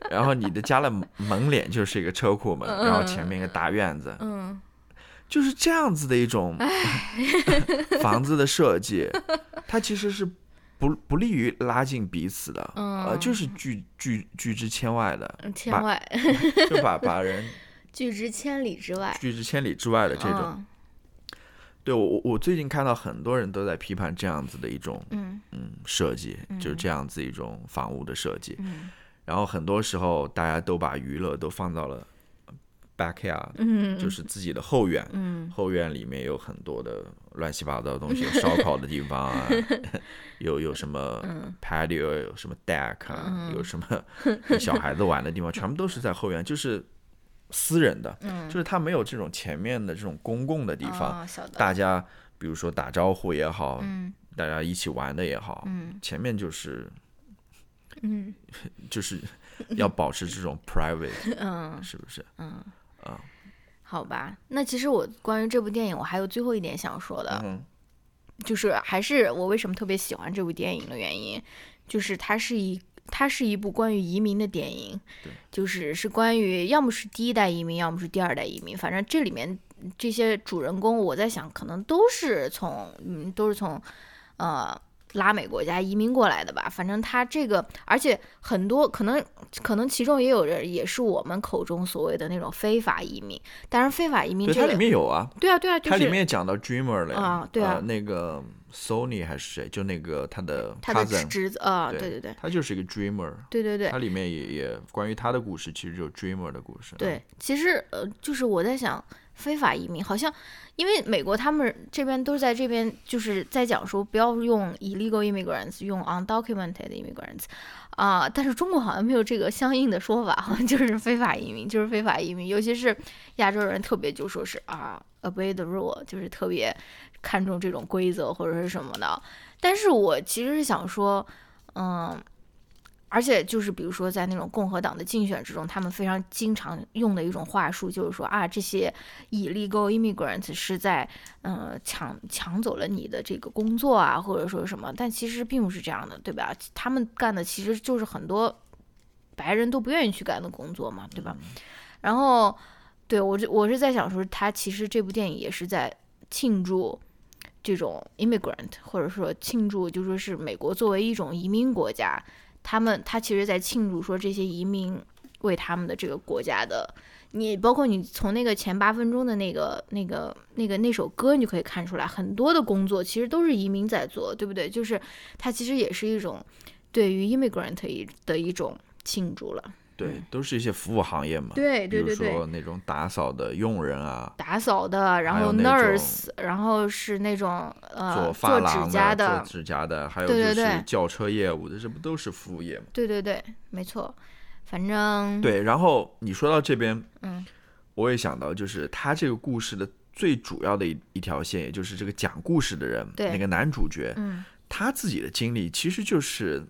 然后你的家的门脸就是一个车库门，然后前面一个大院子，嗯，就是这样子的一种房子的设计，它其实是不不利于拉近彼此的，呃，就是拒拒拒之千外的，千外，就把把人 拒之千里之外，拒之千里之外的这种。对我我我最近看到很多人都在批判这样子的一种嗯嗯设计，就是这样子一种房屋的设计，然后很多时候大家都把娱乐都放到了 backyard，嗯，就是自己的后院，嗯，后院里面有很多的乱七八糟的东西，烧烤的地方啊，有有什么 patio，有什么 deck，啊，有什么小孩子玩的地方，全部都是在后院，就是。私人的，嗯，就是他没有这种前面的这种公共的地方，大家比如说打招呼也好，嗯，大家一起玩的也好，嗯，前面就是，嗯，就是要保持这种 private，嗯，是不是？嗯，啊，好吧，那其实我关于这部电影，我还有最后一点想说的，就是还是我为什么特别喜欢这部电影的原因，就是它是一。它是一部关于移民的电影，就是是关于要么是第一代移民，要么是第二代移民。反正这里面这些主人公，我在想，可能都是从嗯，都是从呃拉美国家移民过来的吧。反正他这个，而且很多可能可能其中也有人也是我们口中所谓的那种非法移民。当然，非法移民它里面有啊，对啊对啊，它里面也讲到 dreamer 了啊，对啊，那个。Sony 还是谁？就那个他的他的侄子啊，对对对，他就是一个 dreamer，对对对，它里面也也关于他的故事，其实就 dreamer 的故事。对，其实呃，就是我在想，非法移民好像，因为美国他们这边都是在这边，就是在讲说不要用 illegal immigrants，用 undocumented immigrants，啊，但是中国好像没有这个相应的说法，好像就是非法移民，就是非法移民，尤其是亚洲人特别就说是啊，obey the rule，就是特别。看重这种规则或者是什么的，但是我其实是想说，嗯，而且就是比如说在那种共和党的竞选之中，他们非常经常用的一种话术，就是说啊，这些 illegal immigrants 是在嗯抢抢走了你的这个工作啊，或者说什么，但其实并不是这样的，对吧？他们干的其实就是很多白人都不愿意去干的工作嘛，对吧？然后，对我这我是在想说，他其实这部电影也是在庆祝。这种 immigrant，或者说庆祝，就说是美国作为一种移民国家，他们他其实在庆祝说这些移民为他们的这个国家的，你包括你从那个前八分钟的那个那个那个那首歌，你就可以看出来，很多的工作其实都是移民在做，对不对？就是它其实也是一种对于 immigrant 一的一种庆祝了。对，都是一些服务行业嘛。对对对对。比如说那种打扫的佣人啊。打扫的，然后 nurse，然后是那种呃做指甲的。做指甲的，还有就是轿车业务的，这不都是服务业吗？对对对，没错。反正。对，然后你说到这边，嗯，我也想到，就是他这个故事的最主要的一一条线，也就是这个讲故事的人，那个男主角，嗯，他自己的经历其实就是。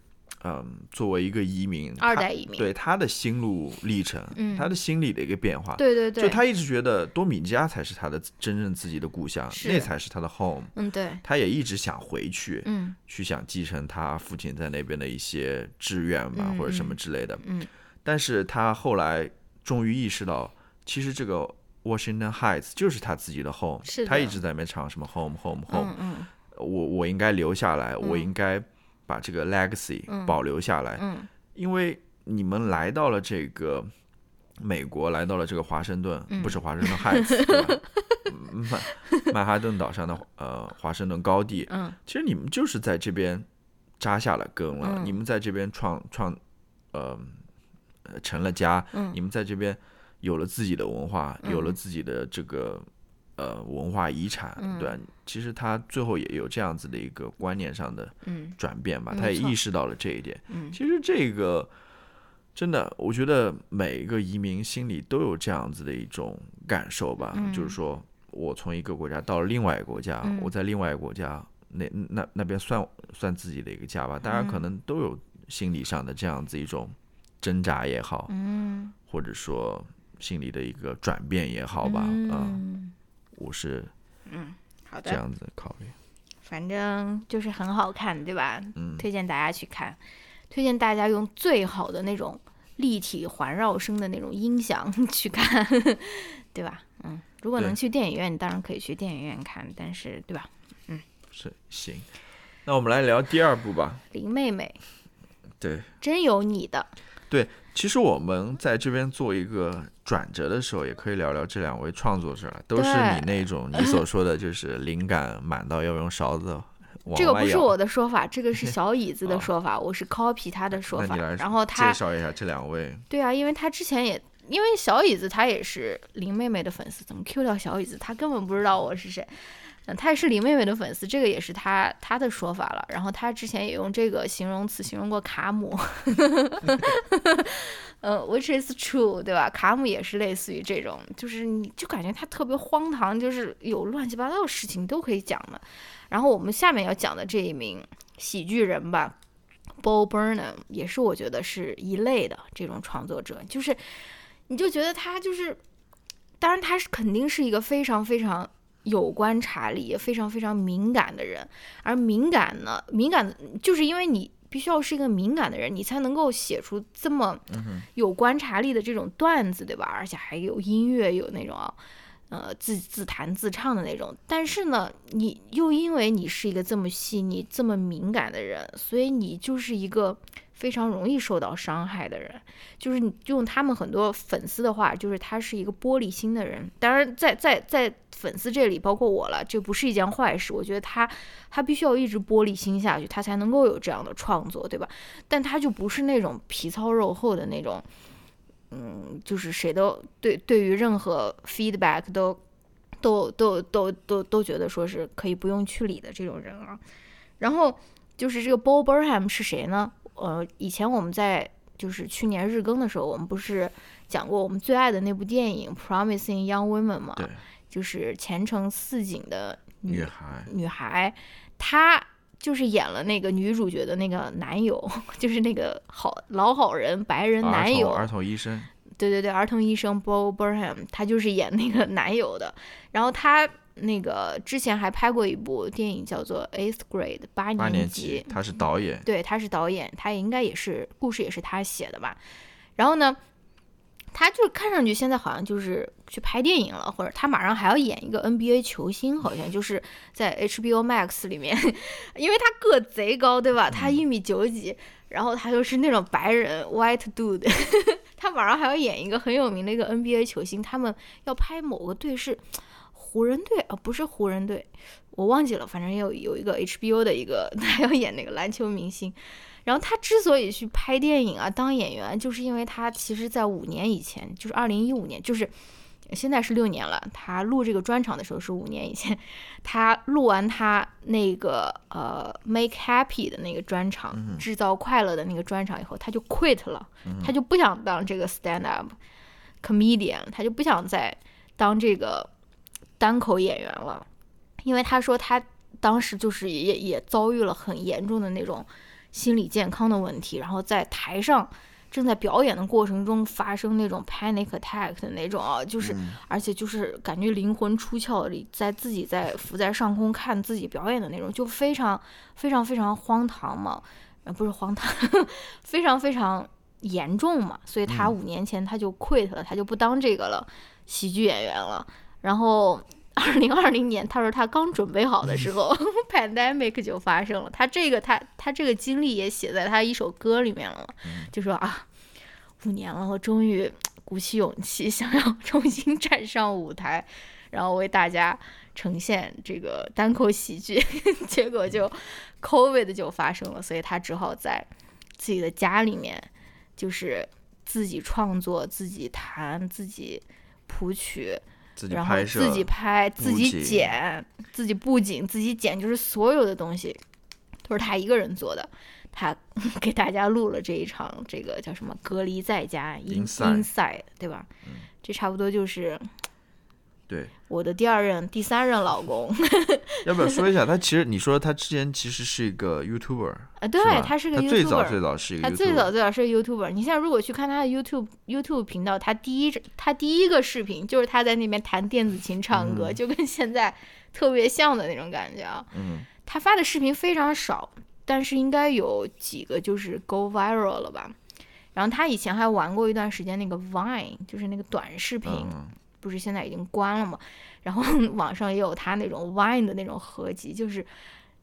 嗯，作为一个移民，二代移民，对他的心路历程，嗯，他的心理的一个变化，对对对，就他一直觉得多米加才是他的真正自己的故乡，那才是他的 home，嗯，对，他也一直想回去，嗯，去想继承他父亲在那边的一些志愿吧，或者什么之类的，嗯，但是他后来终于意识到，其实这个 Washington Heights 就是他自己的 home，是他一直在那边唱什么 home home home，嗯。嗯，我我应该留下来，我应该。把这个 legacy 保留下来，嗯，因为你们来到了这个美国，来到了这个华盛顿，不是华盛顿海子，曼曼哈顿岛上的呃华盛顿高地，嗯，其实你们就是在这边扎下了根了，你们在这边创创呃成了家，嗯，你们在这边有了自己的文化，有了自己的这个呃文化遗产，对其实他最后也有这样子的一个观念上的转变吧，他也意识到了这一点。其实这个真的，我觉得每一个移民心里都有这样子的一种感受吧，就是说我从一个国家到了另外一个国家，我在另外一个国家那那那边算算自己的一个家吧，大家可能都有心理上的这样子一种挣扎也好，嗯，或者说心理的一个转变也好吧，嗯，我是嗯。好的，这样子考虑，反正就是很好看，对吧？嗯，推荐大家去看，推荐大家用最好的那种立体环绕声的那种音响 去看，对吧？嗯，如果能去电影院，你当然可以去电影院看，但是，对吧？嗯，是行。那我们来聊第二部吧，林妹妹，对，真有你的，对。其实我们在这边做一个转折的时候，也可以聊聊这两位创作者，都是你那种你所说的，就是灵感满到要用勺子。这个不是我的说法，这个是小椅子的说法，我是 copy 他的说法。然后他介绍一下这两位。对啊，因为他之前也，因为小椅子他也是林妹妹的粉丝，怎么 Q 掉小椅子？他根本不知道我是谁。嗯，他也是林妹妹的粉丝，这个也是他他的说法了。然后他之前也用这个形容词形容过卡姆，呃，which is true，对吧？卡姆也是类似于这种，就是你就感觉他特别荒唐，就是有乱七八糟的事情都可以讲的。然后我们下面要讲的这一名喜剧人吧，Bo Burnham，也是我觉得是一类的这种创作者，就是你就觉得他就是，当然他是肯定是一个非常非常。有观察力也非常非常敏感的人，而敏感呢，敏感就是因为你必须要是一个敏感的人，你才能够写出这么有观察力的这种段子，对吧？而且还有音乐，有那种呃自自弹自唱的那种。但是呢，你又因为你是一个这么细腻、这么敏感的人，所以你就是一个。非常容易受到伤害的人，就是用他们很多粉丝的话，就是他是一个玻璃心的人。当然，在在在粉丝这里，包括我了，这不是一件坏事。我觉得他他必须要一直玻璃心下去，他才能够有这样的创作，对吧？但他就不是那种皮糙肉厚的那种，嗯，就是谁都对对于任何 feedback 都都都都都都觉得说是可以不用去理的这种人啊。然后就是这个 Bob Burnham 是谁呢？呃，以前我们在就是去年日更的时候，我们不是讲过我们最爱的那部电影《Promising Young Women》吗？对，就是前程似锦的女孩。女孩，她就是演了那个女主角的那个男友，就是那个好老好人白人男友，儿童医生。对对对，儿童医生 Bo Burnham，他就是演那个男友的。然后他。那个之前还拍过一部电影，叫做《Eighth Grade》八年级，他是导演。对，他是导演，他应该也是故事也是他写的吧。然后呢，他就看上去现在好像就是去拍电影了，或者他马上还要演一个 NBA 球星，好像就是在 HBO Max 里面，因为他个贼高，对吧？他一米九几，然后他又是那种白人 White Dude，他马上还要演一个很有名的一个 NBA 球星，他们要拍某个队是。湖人队啊，不是湖人队，我忘记了。反正有有一个 HBO 的一个，他要演那个篮球明星。然后他之所以去拍电影啊，当演员，就是因为他其实在五年以前，就是二零一五年，就是现在是六年了。他录这个专场的时候是五年以前。他录完他那个呃 Make Happy 的那个专场，制造快乐的那个专场以后，他就 quit 了，他就不想当这个 stand up comedian，他就不想再当这个。单口演员了，因为他说他当时就是也也遭遇了很严重的那种心理健康的问题，然后在台上正在表演的过程中发生那种 panic attack 的那种啊，就是而且就是感觉灵魂出窍里，在自己在浮在上空看自己表演的那种，就非常非常非常荒唐嘛，呃不是荒唐，非常非常严重嘛，所以他五年前他就 quit 了，他就不当这个了，喜剧演员了。然后，二零二零年，他说他刚准备好的时候，pandemic 就发生了。他这个他他这个经历也写在他一首歌里面了，就说啊，五年了，我终于鼓起勇气，想要重新站上舞台，然后为大家呈现这个单口喜剧，结果就 covid 就发生了，所以他只好在自己的家里面，就是自己创作、自己弹、自己谱曲。然后自己拍、自己剪、自己布景、自己剪，就是所有的东西都是他一个人做的。他 给大家录了这一场，这个叫什么“隔离在家 ”，inside，对吧？这差不多就是。对，我的第二任、第三任老公，要不要说一下？他其实你说他之前其实是一个 YouTuber 啊，对，他是个 YouTuber，最早最早是一个，他最早最早是 YouTuber。你现在如果去看他的 YouTube YouTube 频道，他第一他第一个视频就是他在那边弹电子琴唱歌，就跟现在特别像的那种感觉啊。嗯，他发的视频非常少，但是应该有几个就是 Go Viral 了吧？然后他以前还玩过一段时间那个 Vine，就是那个短视频。不是现在已经关了嘛？然后 网上也有他那种 Vine 的那种合集，就是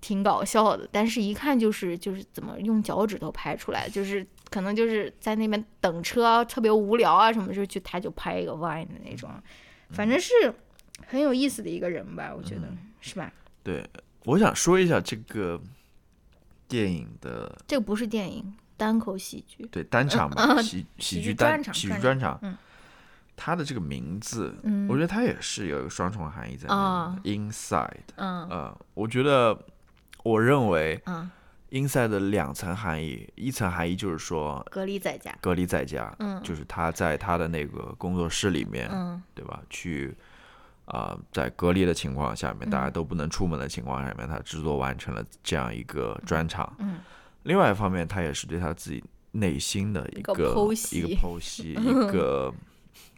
挺搞笑的。但是一看就是就是怎么用脚趾头拍出来，就是可能就是在那边等车特别无聊啊什么，就去他就拍一个 Vine 的那种，反正是很有意思的一个人吧，我觉得是吧？对，我想说一下这个电影的，这个不是电影，单口喜剧，对单场吧，喜喜剧单喜剧专场，嗯。他的这个名字，我觉得他也是有一个双重含义在，inside，嗯，呃，我觉得，我认为，inside 的两层含义，一层含义就是说隔离在家，隔离在家，嗯，就是他在他的那个工作室里面，嗯，对吧？去啊，在隔离的情况下面，大家都不能出门的情况下面，他制作完成了这样一个专场，嗯，另外一方面，他也是对他自己内心的一个剖析，一个剖析，一个。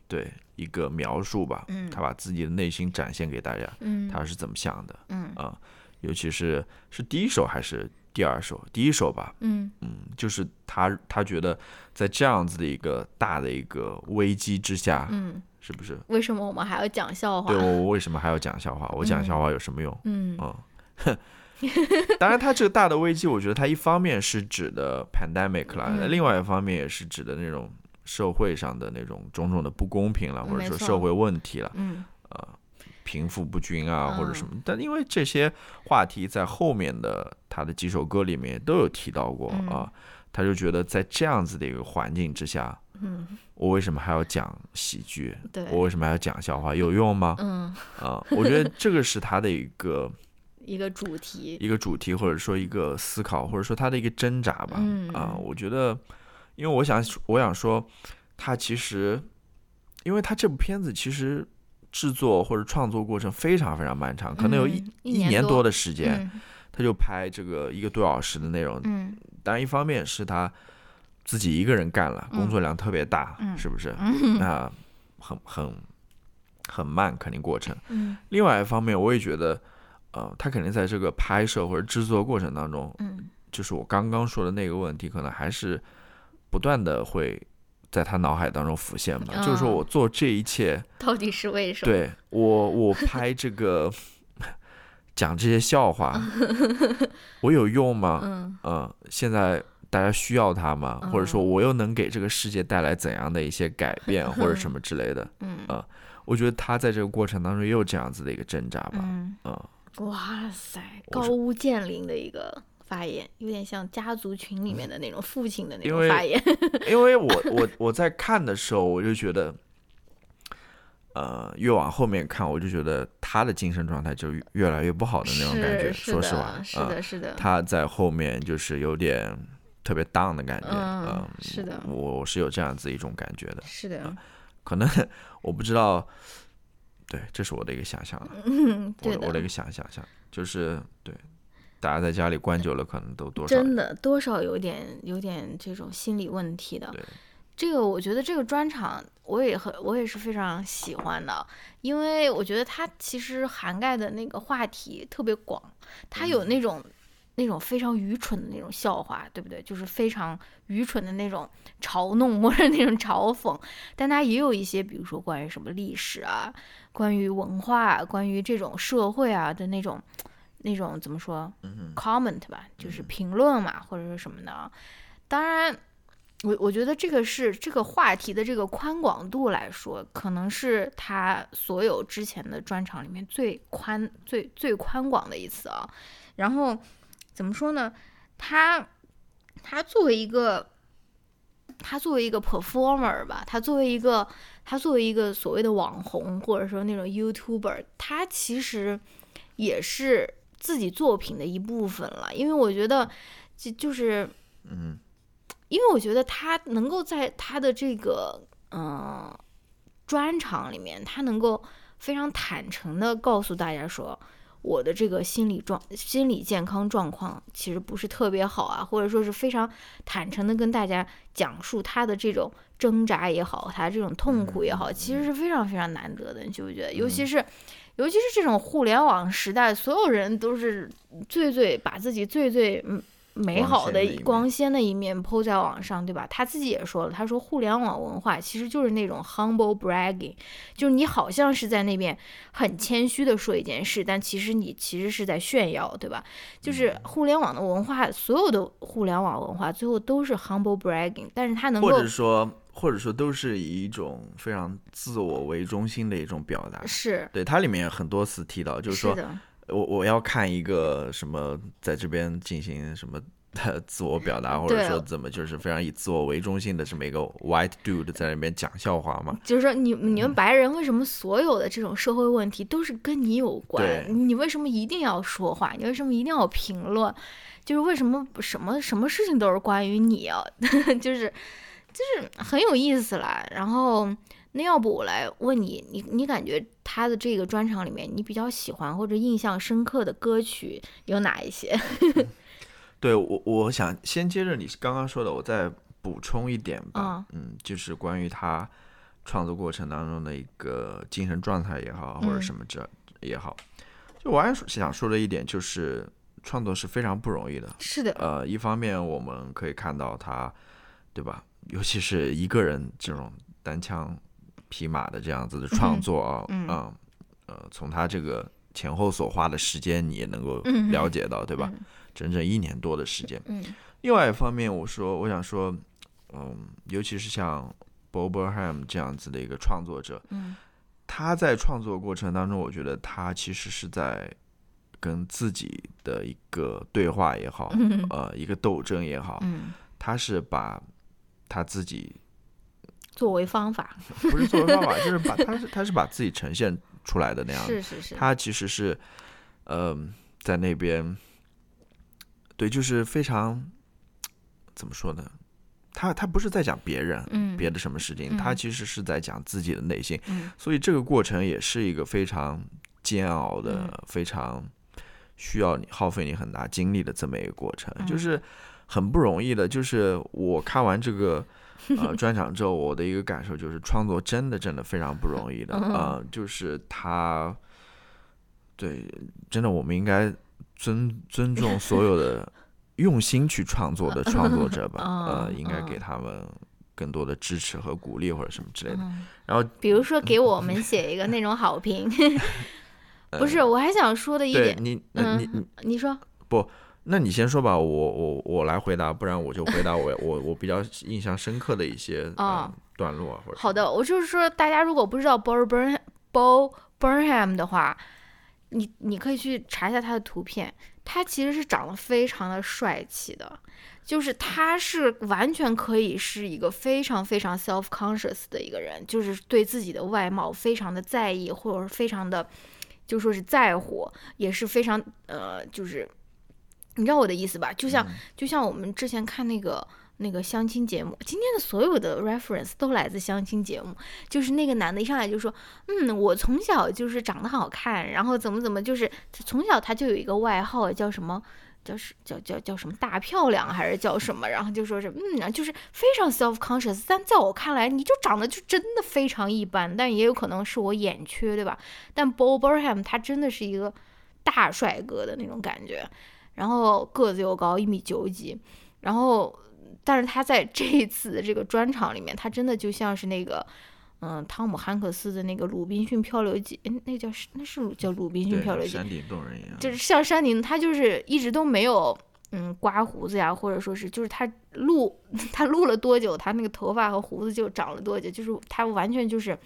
对一个描述吧，嗯他把自己的内心展现给大家，嗯他是怎么想的，嗯啊，尤其是是第一首还是第二首？第一首吧，嗯嗯，就是他他觉得在这样子的一个大的一个危机之下，嗯，是不是？为什么我们还要讲笑话？对我为什么还要讲笑话？我讲笑话有什么用？嗯嗯，当然，他这个大的危机，我觉得他一方面是指的 pandemic 啦，另外一方面也是指的那种。社会上的那种种种的不公平了，或者说社会问题了，嗯，呃，贫富不均啊，或者什么，但因为这些话题在后面的他的几首歌里面都有提到过啊，他就觉得在这样子的一个环境之下，嗯，我为什么还要讲喜剧？对，我为什么还要讲笑话？有用吗？嗯，啊，我觉得这个是他的一个一个主题，一个主题，或者说一个思考，或者说他的一个挣扎吧。啊，我觉得。因为我想，我想说，他其实，因为他这部片子其实制作或者创作过程非常非常漫长，可能有一一年多的时间，他就拍这个一个多小时的内容。嗯，当然一方面是他自己一个人干了，工作量特别大，是不是？那很很很慢，肯定过程。嗯，另外一方面，我也觉得，呃，他肯定在这个拍摄或者制作过程当中，嗯，就是我刚刚说的那个问题，可能还是。不断的会在他脑海当中浮现嘛，就是说我做这一切 到底是为什么？对我，我拍这个讲这些笑话，我有用吗？嗯，嗯，现在大家需要他吗？或者说我又能给这个世界带来怎样的一些改变 或者什么之类的？嗯，啊，我觉得他在这个过程当中也有这样子的一个挣扎吧。嗯，啊，哇塞，高屋建瓴的一个。发言有点像家族群里面的那种父亲的那种发言，因为我我我在看的时候，我就觉得，呃，越往后面看，我就觉得他的精神状态就越来越不好的那种感觉。说实话，是的，是的，他在后面就是有点特别 down 的感觉。嗯，是的，我是有这样子一种感觉的。是的，可能 我不知道，对，这是我的一个想象。嗯，我我的一个想象，想就是对。大家在家里关久了，可能都多少真的多少有点有点这种心理问题的。这个我觉得这个专场我也很我也是非常喜欢的，因为我觉得它其实涵盖的那个话题特别广，它有那种那种非常愚蠢的那种笑话，对不对？就是非常愚蠢的那种嘲弄或者那种嘲讽，但它也有一些，比如说关于什么历史啊，关于文化，关于这种社会啊的那种。那种怎么说，comment 吧，就是评论嘛，或者是什么的。当然，我我觉得这个是这个话题的这个宽广度来说，可能是他所有之前的专场里面最宽、最最宽广的一次啊。然后怎么说呢？他他作为一个他作为一个 performer 吧，他作为一个他作为一个所谓的网红，或者说那种 YouTuber，他其实也是自己作品的一部分了。因为我觉得，就就是嗯，因为我觉得他能够在他的这个嗯专场里面，他能够非常坦诚的告诉大家说。我的这个心理状、心理健康状况其实不是特别好啊，或者说是非常坦诚的跟大家讲述他的这种挣扎也好，他这种痛苦也好，其实是非常非常难得的，你觉不觉得？尤其是，尤其是这种互联网时代，所有人都是最最把自己最最嗯。美好的光鲜的一面抛在网上，对吧？他自己也说了，他说互联网文化其实就是那种 humble bragging，就是你好像是在那边很谦虚的说一件事，但其实你其实是在炫耀，对吧？就是互联网的文化，所有的互联网文化最后都是 humble bragging，但是它能够或者说或者说都是以一种非常自我为中心的一种表达，是对它里面很多次提到，就是说。我我要看一个什么，在这边进行什么的 自我表达，或者说怎么就是非常以自我为中心的这么一个 white dude 在那边讲笑话嘛？就是说，你你们白人为什么所有的这种社会问题都是跟你有关？你为什么一定要说话？你为什么一定要评论？就是为什么什么什么事情都是关于你啊？就是就是很有意思啦。然后。那要不我来问你，你你感觉他的这个专场里面，你比较喜欢或者印象深刻的歌曲有哪一些？对我，我想先接着你刚刚说的，我再补充一点吧。嗯，就是关于他创作过程当中的一个精神状态也好，或者什么这也好，就我还想说的一点就是，创作是非常不容易的。是的。呃，一方面我们可以看到他，对吧？尤其是一个人这种单枪。匹马的这样子的创作啊，嗯，呃，从他这个前后所花的时间，你也能够了解到，对吧？整整一年多的时间。嗯，另外一方面，我说，我想说，嗯，尤其是像 Bob Ham 这样子的一个创作者，嗯，他在创作过程当中，我觉得他其实是在跟自己的一个对话也好，呃，一个斗争也好，嗯，他是把他自己。作为方法，不是作为方法，就是把他是他是把自己呈现出来的那样是是是。他其实是，呃，在那边，对，就是非常怎么说呢？他他不是在讲别人，嗯，别的什么事情，他其实是在讲自己的内心。嗯。所以这个过程也是一个非常煎熬的，非常需要你耗费你很大精力的这么一个过程，就是很不容易的。就是我看完这个。呃，专场之后，我的一个感受就是，创作真的真的非常不容易的啊！就是他，对，真的，我们应该尊尊重所有的 用心去创作的创作者吧？呃，应该给他们更多的支持和鼓励，或者什么之类的。然后，比如说给我们写一个那种好评。不是，我还想说的一点，你，你，你，你说不？那你先说吧，我我我来回答，不然我就回答我我我比较印象深刻的一些嗯段落或者。好的，我就是说，大家如果不知道 Bo Burn Bo Burnham 的话，你你可以去查一下他的图片，他其实是长得非常的帅气的，就是他是完全可以是一个非常非常 self conscious 的一个人，就是对自己的外貌非常的在意，或者非常的就说是在乎，也是非常呃就是。你知道我的意思吧？就像就像我们之前看那个那个相亲节目，今天的所有的 reference 都来自相亲节目。就是那个男的一上来就说：“嗯，我从小就是长得好看，然后怎么怎么，就是从小他就有一个外号叫什么，叫是叫叫叫什么大漂亮还是叫什么？然后就说是嗯，就是非常 self conscious。但在我看来，你就长得就真的非常一般，但也有可能是我眼缺，对吧？但 Bob Burnham 他真的是一个大帅哥的那种感觉。”然后个子又高，一米九几，然后，但是他在这一次的这个专场里面，他真的就像是那个，嗯，汤姆汉克斯的那个《鲁滨逊漂流记》，哎，那叫是那是叫《鲁滨逊漂流记》，山顶洞人一样，就是像山顶，他就是一直都没有，嗯，刮胡子呀，或者说是，就是他录 他录了多久，他那个头发和胡子就长了多久，就是他完全就是。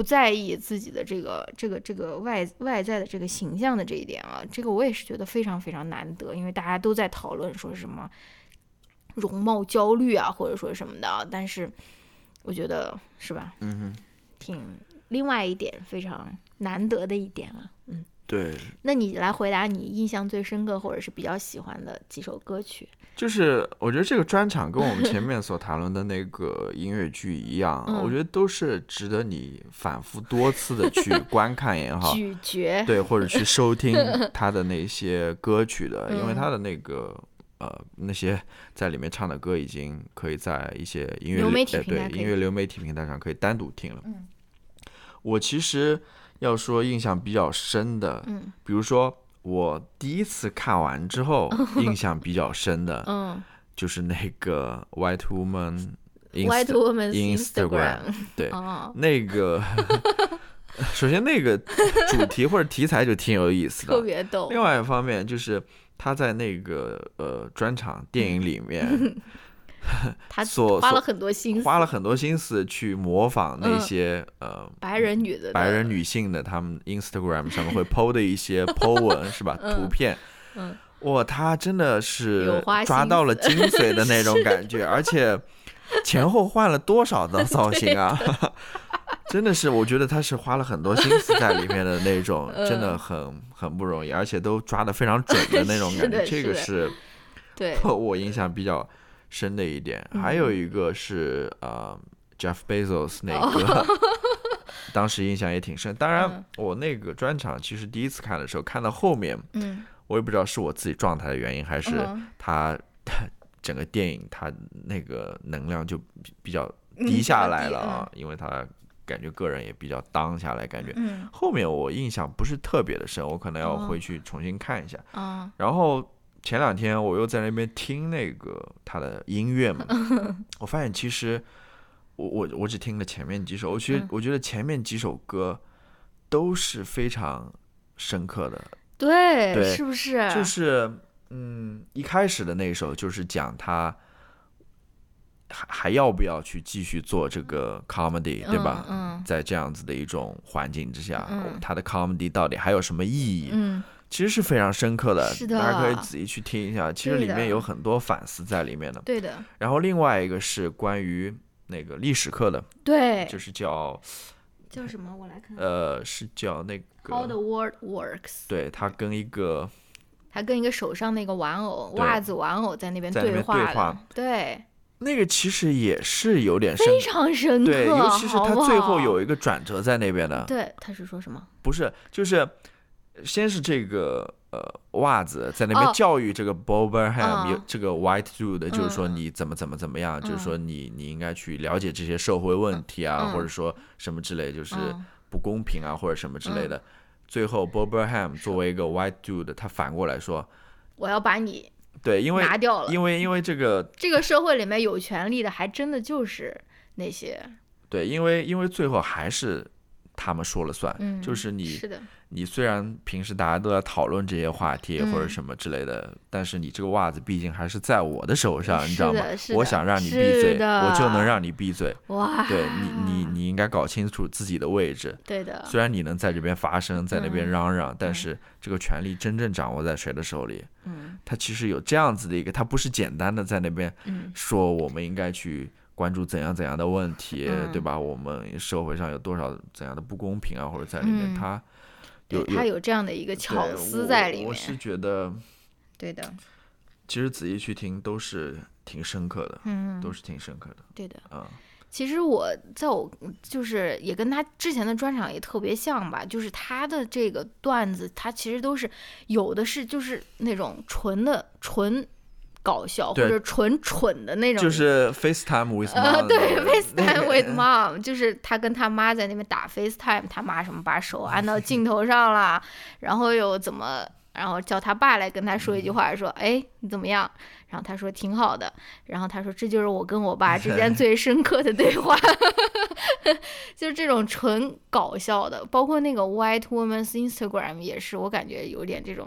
不在意自己的这个这个这个外外在的这个形象的这一点啊，这个我也是觉得非常非常难得，因为大家都在讨论说什么容貌焦虑啊，或者说什么的。但是我觉得是吧？嗯哼，挺另外一点非常难得的一点啊。嗯，对。那你来回答你印象最深刻或者是比较喜欢的几首歌曲。就是我觉得这个专场跟我们前 面所谈论的那个音乐剧一样，我觉得都是值得你反复多次的去 观看也好，咀嚼对，或者去收听他的那些歌曲的，因为他的那个呃那些在里面唱的歌已经可以在一些音乐对音乐流媒体平台上可以单独听了。嗯，我其实要说印象比较深的，嗯，比如说。我第一次看完之后，印象比较深的，嗯，就是那个 White Woman White Woman Instagram，对，那个 首先那个主题或者题材就挺有意思的，特别逗。另外一方面就是他在那个呃专场电影里面。他花了很多心思，花了很多心思去模仿那些呃白人女的白人女性的，他们 Instagram 上面会 PO 的一些 PO 文是吧？图片，嗯，哇，他真的是抓到了精髓的那种 感觉，而且前后换了多少的造型啊！真的是，我觉得他是花了很多心思在里面的那种，真的很很不容易，而且都抓的非常准的那种感觉，这个是对我印象比较。深的一点，还有一个是呃，Jeff Bezos 那个，当时印象也挺深。当然，我那个专场其实第一次看的时候，看到后面，嗯，我也不知道是我自己状态的原因，还是他整个电影他那个能量就比较低下来了啊，因为他感觉个人也比较当下来，感觉后面我印象不是特别的深，我可能要回去重新看一下。然后。前两天我又在那边听那个他的音乐嘛，我发现其实我我我只听了前面几首，我其实我觉得前面几首歌都是非常深刻的，对，是不是？就是嗯，一开始的那首就是讲他还还要不要去继续做这个 comedy，对吧？嗯，在这样子的一种环境之下，他的 comedy 到底还有什么意义？嗯。其实是非常深刻的，大家可以仔细去听一下。其实里面有很多反思在里面的。对的。然后另外一个是关于那个历史课的，对，就是叫叫什么？我来看。呃，是叫那个。How the world works。对他跟一个，他跟一个手上那个玩偶，袜子玩偶在那边对话。对。那个其实也是有点深，非常深刻。对，尤其是他最后有一个转折在那边的。对，他是说什么？不是，就是。先是这个呃袜子在那边教育这个 Bobberham，这个 White Dude，就是说你怎么怎么怎么样，就是说你你应该去了解这些社会问题啊，或者说什么之类，就是不公平啊或者什么之类的。最后，Bobberham 作为一个 White Dude，他反过来说，我要把你对，因为拿掉了，因为因为这个这个社会里面有权利的还真的就是那些。对，因为因为最后还是他们说了算，就是你是的。你虽然平时大家都在讨论这些话题或者什么之类的，但是你这个袜子毕竟还是在我的手上，你知道吗？我想让你闭嘴，我就能让你闭嘴。哇！对你，你你应该搞清楚自己的位置。对的。虽然你能在这边发声，在那边嚷嚷，但是这个权利真正掌握在谁的手里？嗯。他其实有这样子的一个，他不是简单的在那边说我们应该去关注怎样怎样的问题，对吧？我们社会上有多少怎样的不公平啊，或者在里面他。对他有这样的一个巧思在里面，我是觉得，对的。其实仔细去听都是挺深刻的，嗯，都是挺深刻的。对的，嗯。其实我在我就是也跟他之前的专场也特别像吧，就是他的这个段子，他其实都是有的是就是那种纯的纯。搞笑或者纯蠢的那种，就是 FaceTime with mom，对 FaceTime with mom，就是他跟他妈在那边打 FaceTime，他妈什么把手按到镜头上了，然后又怎么，然后叫他爸来跟他说一句话，说哎你怎么样？然后他说挺好的，然后他说这就是我跟我爸 之间最深刻的对话，就是这种纯搞笑的，包括那个 White Woman's Instagram 也是，我感觉有点这种。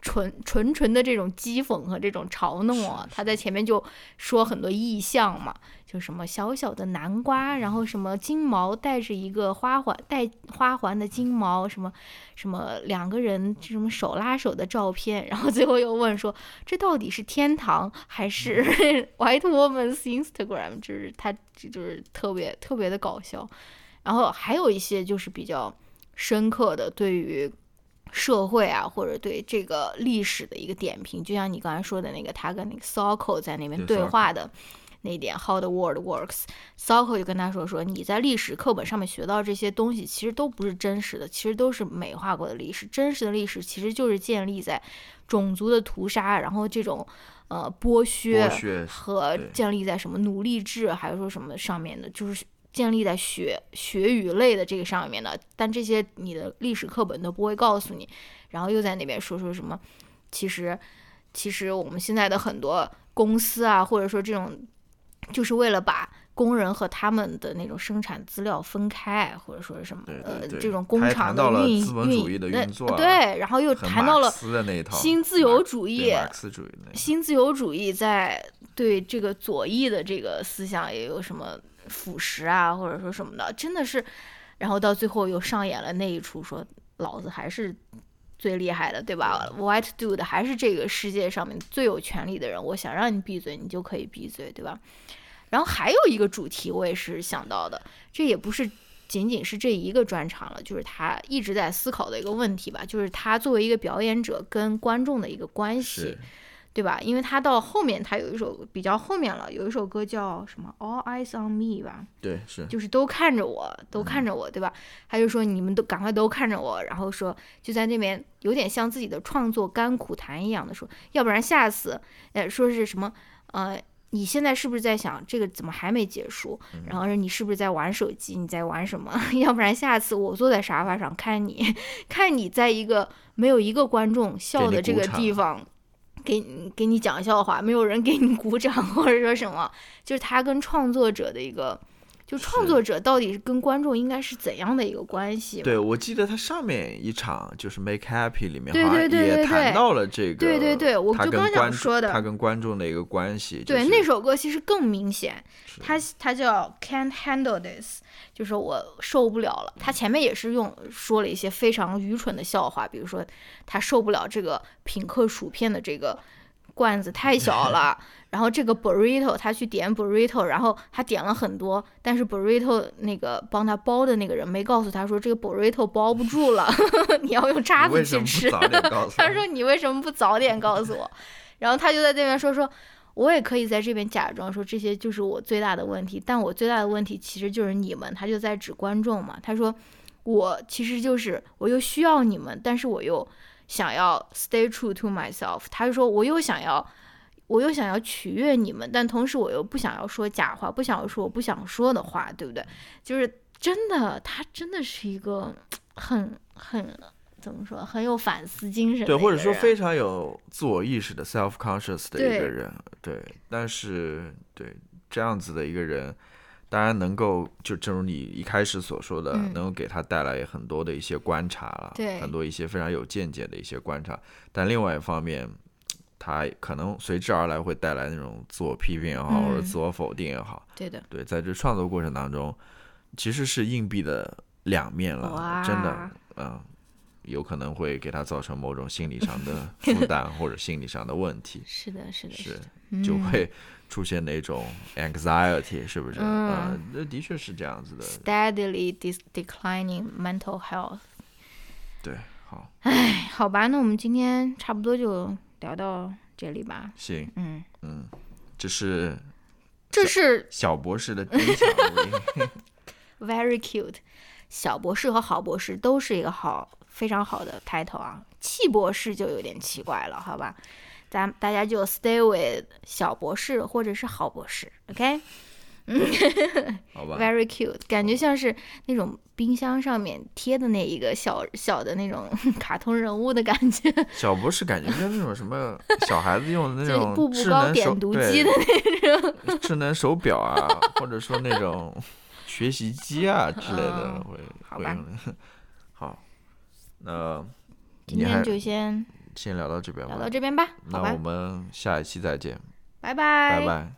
纯纯纯的这种讥讽和这种嘲弄啊，他在前面就说很多意象嘛，就什么小小的南瓜，然后什么金毛带着一个花环带花环的金毛，什么什么两个人什么手拉手的照片，然后最后又问说这到底是天堂还是 White Woman's Instagram？就是他就是特别特别的搞笑，然后还有一些就是比较深刻的对于。社会啊，或者对这个历史的一个点评，就像你刚才说的那个，他跟那个 Soko 在那边对话的那点，How the world works，Soko 就跟他说说，你在历史课本上面学到这些东西，其实都不是真实的，其实都是美化过的历史。真实的历史其实就是建立在种族的屠杀，然后这种呃剥削和建立在什么奴隶制，还是说什么上面的，就是。建立在血血与泪的这个上面的，但这些你的历史课本都不会告诉你。然后又在那边说说什么，其实其实我们现在的很多公司啊，或者说这种，就是为了把工人和他们的那种生产资料分开，或者说是什么呃这种工厂的运运运作，对，然后又谈到了新自由主义，新自由主义在对这个左翼的这个思想也有什么？腐蚀啊，或者说什么的，真的是，然后到最后又上演了那一出，说老子还是最厉害的，对吧？White dude 还是这个世界上面最有权利的人，我想让你闭嘴，你就可以闭嘴，对吧？然后还有一个主题，我也是想到的，这也不是仅仅是这一个专场了，就是他一直在思考的一个问题吧，就是他作为一个表演者跟观众的一个关系。对吧？因为他到后面，他有一首比较后面了，有一首歌叫什么《All Eyes on Me》吧？对，是，就是都看着我，都看着我，对吧？他就说你们都赶快都看着我，然后说就在那边有点像自己的创作甘苦谈一样的说，要不然下次，呃，说是什么？呃，你现在是不是在想这个怎么还没结束？然后说你是不是在玩手机？你在玩什么？要不然下次我坐在沙发上看你，看你在一个没有一个观众笑的这个地方。给你给你讲笑话，没有人给你鼓掌，或者说什么，就是他跟创作者的一个，就创作者到底是跟观众应该是怎样的一个关系？对，我记得他上面一场就是 Make Happy 里面，对对对也谈到了这个，对对对，我就刚想说的，他跟观众的一个关系。对，那首歌其实更明显，他他叫 Can't Handle This。就是我受不了了，他前面也是用说了一些非常愚蠢的笑话，比如说他受不了这个品客薯片的这个罐子太小了，然后这个 burrito 他去点 burrito，然后他点了很多，但是 burrito 那个帮他包的那个人没告诉他说这个 burrito 包不住了，你要用叉子去吃。他说你为什么不早点告诉我？然后他就在那边说说。我也可以在这边假装说这些就是我最大的问题，但我最大的问题其实就是你们。他就在指观众嘛。他说，我其实就是我又需要你们，但是我又想要 stay true to myself。他就说，我又想要，我又想要取悦你们，但同时我又不想要说假话，不想要说我不想说的话，对不对？就是真的，他真的是一个很很。怎么说很有反思精神？对，或者说非常有自我意识的 self conscious 的一个人，对。但是，对这样子的一个人，当然能够就正如你一开始所说的，能够给他带来很多的一些观察了，对，很多一些非常有见解的一些观察。但另外一方面，他可能随之而来会带来那种自我批评也好，或者自我否定也好。对的，对，在这创作过程当中，其实是硬币的两面了，真的，嗯。有可能会给他造成某种心理上的负担 或者心理上的问题。是的，是的，是就会出现那种 anxiety，是不是？嗯，那的确是这样子的。Steadily declining mental health。对，好。哎，好吧，那我们今天差不多就聊到这里吧。行，嗯嗯，这是这是小博士的第一场录音。Very cute，小博士和好博士都是一个好。非常好的 title 啊，气博士就有点奇怪了，好吧？咱大家就 stay with 小博士或者是好博士，OK？嗯，好吧。Very cute，感觉像是那种冰箱上面贴的那一个小小的那种 卡通人物的感觉。小博士感觉像那种什么小孩子用的那种步步高点读机的那种智能手表啊，或者说那种学习机啊之类的，会会用的。好。那今天就先先聊到这边吧。聊到这边吧，那我们下一期再见。拜拜。拜拜。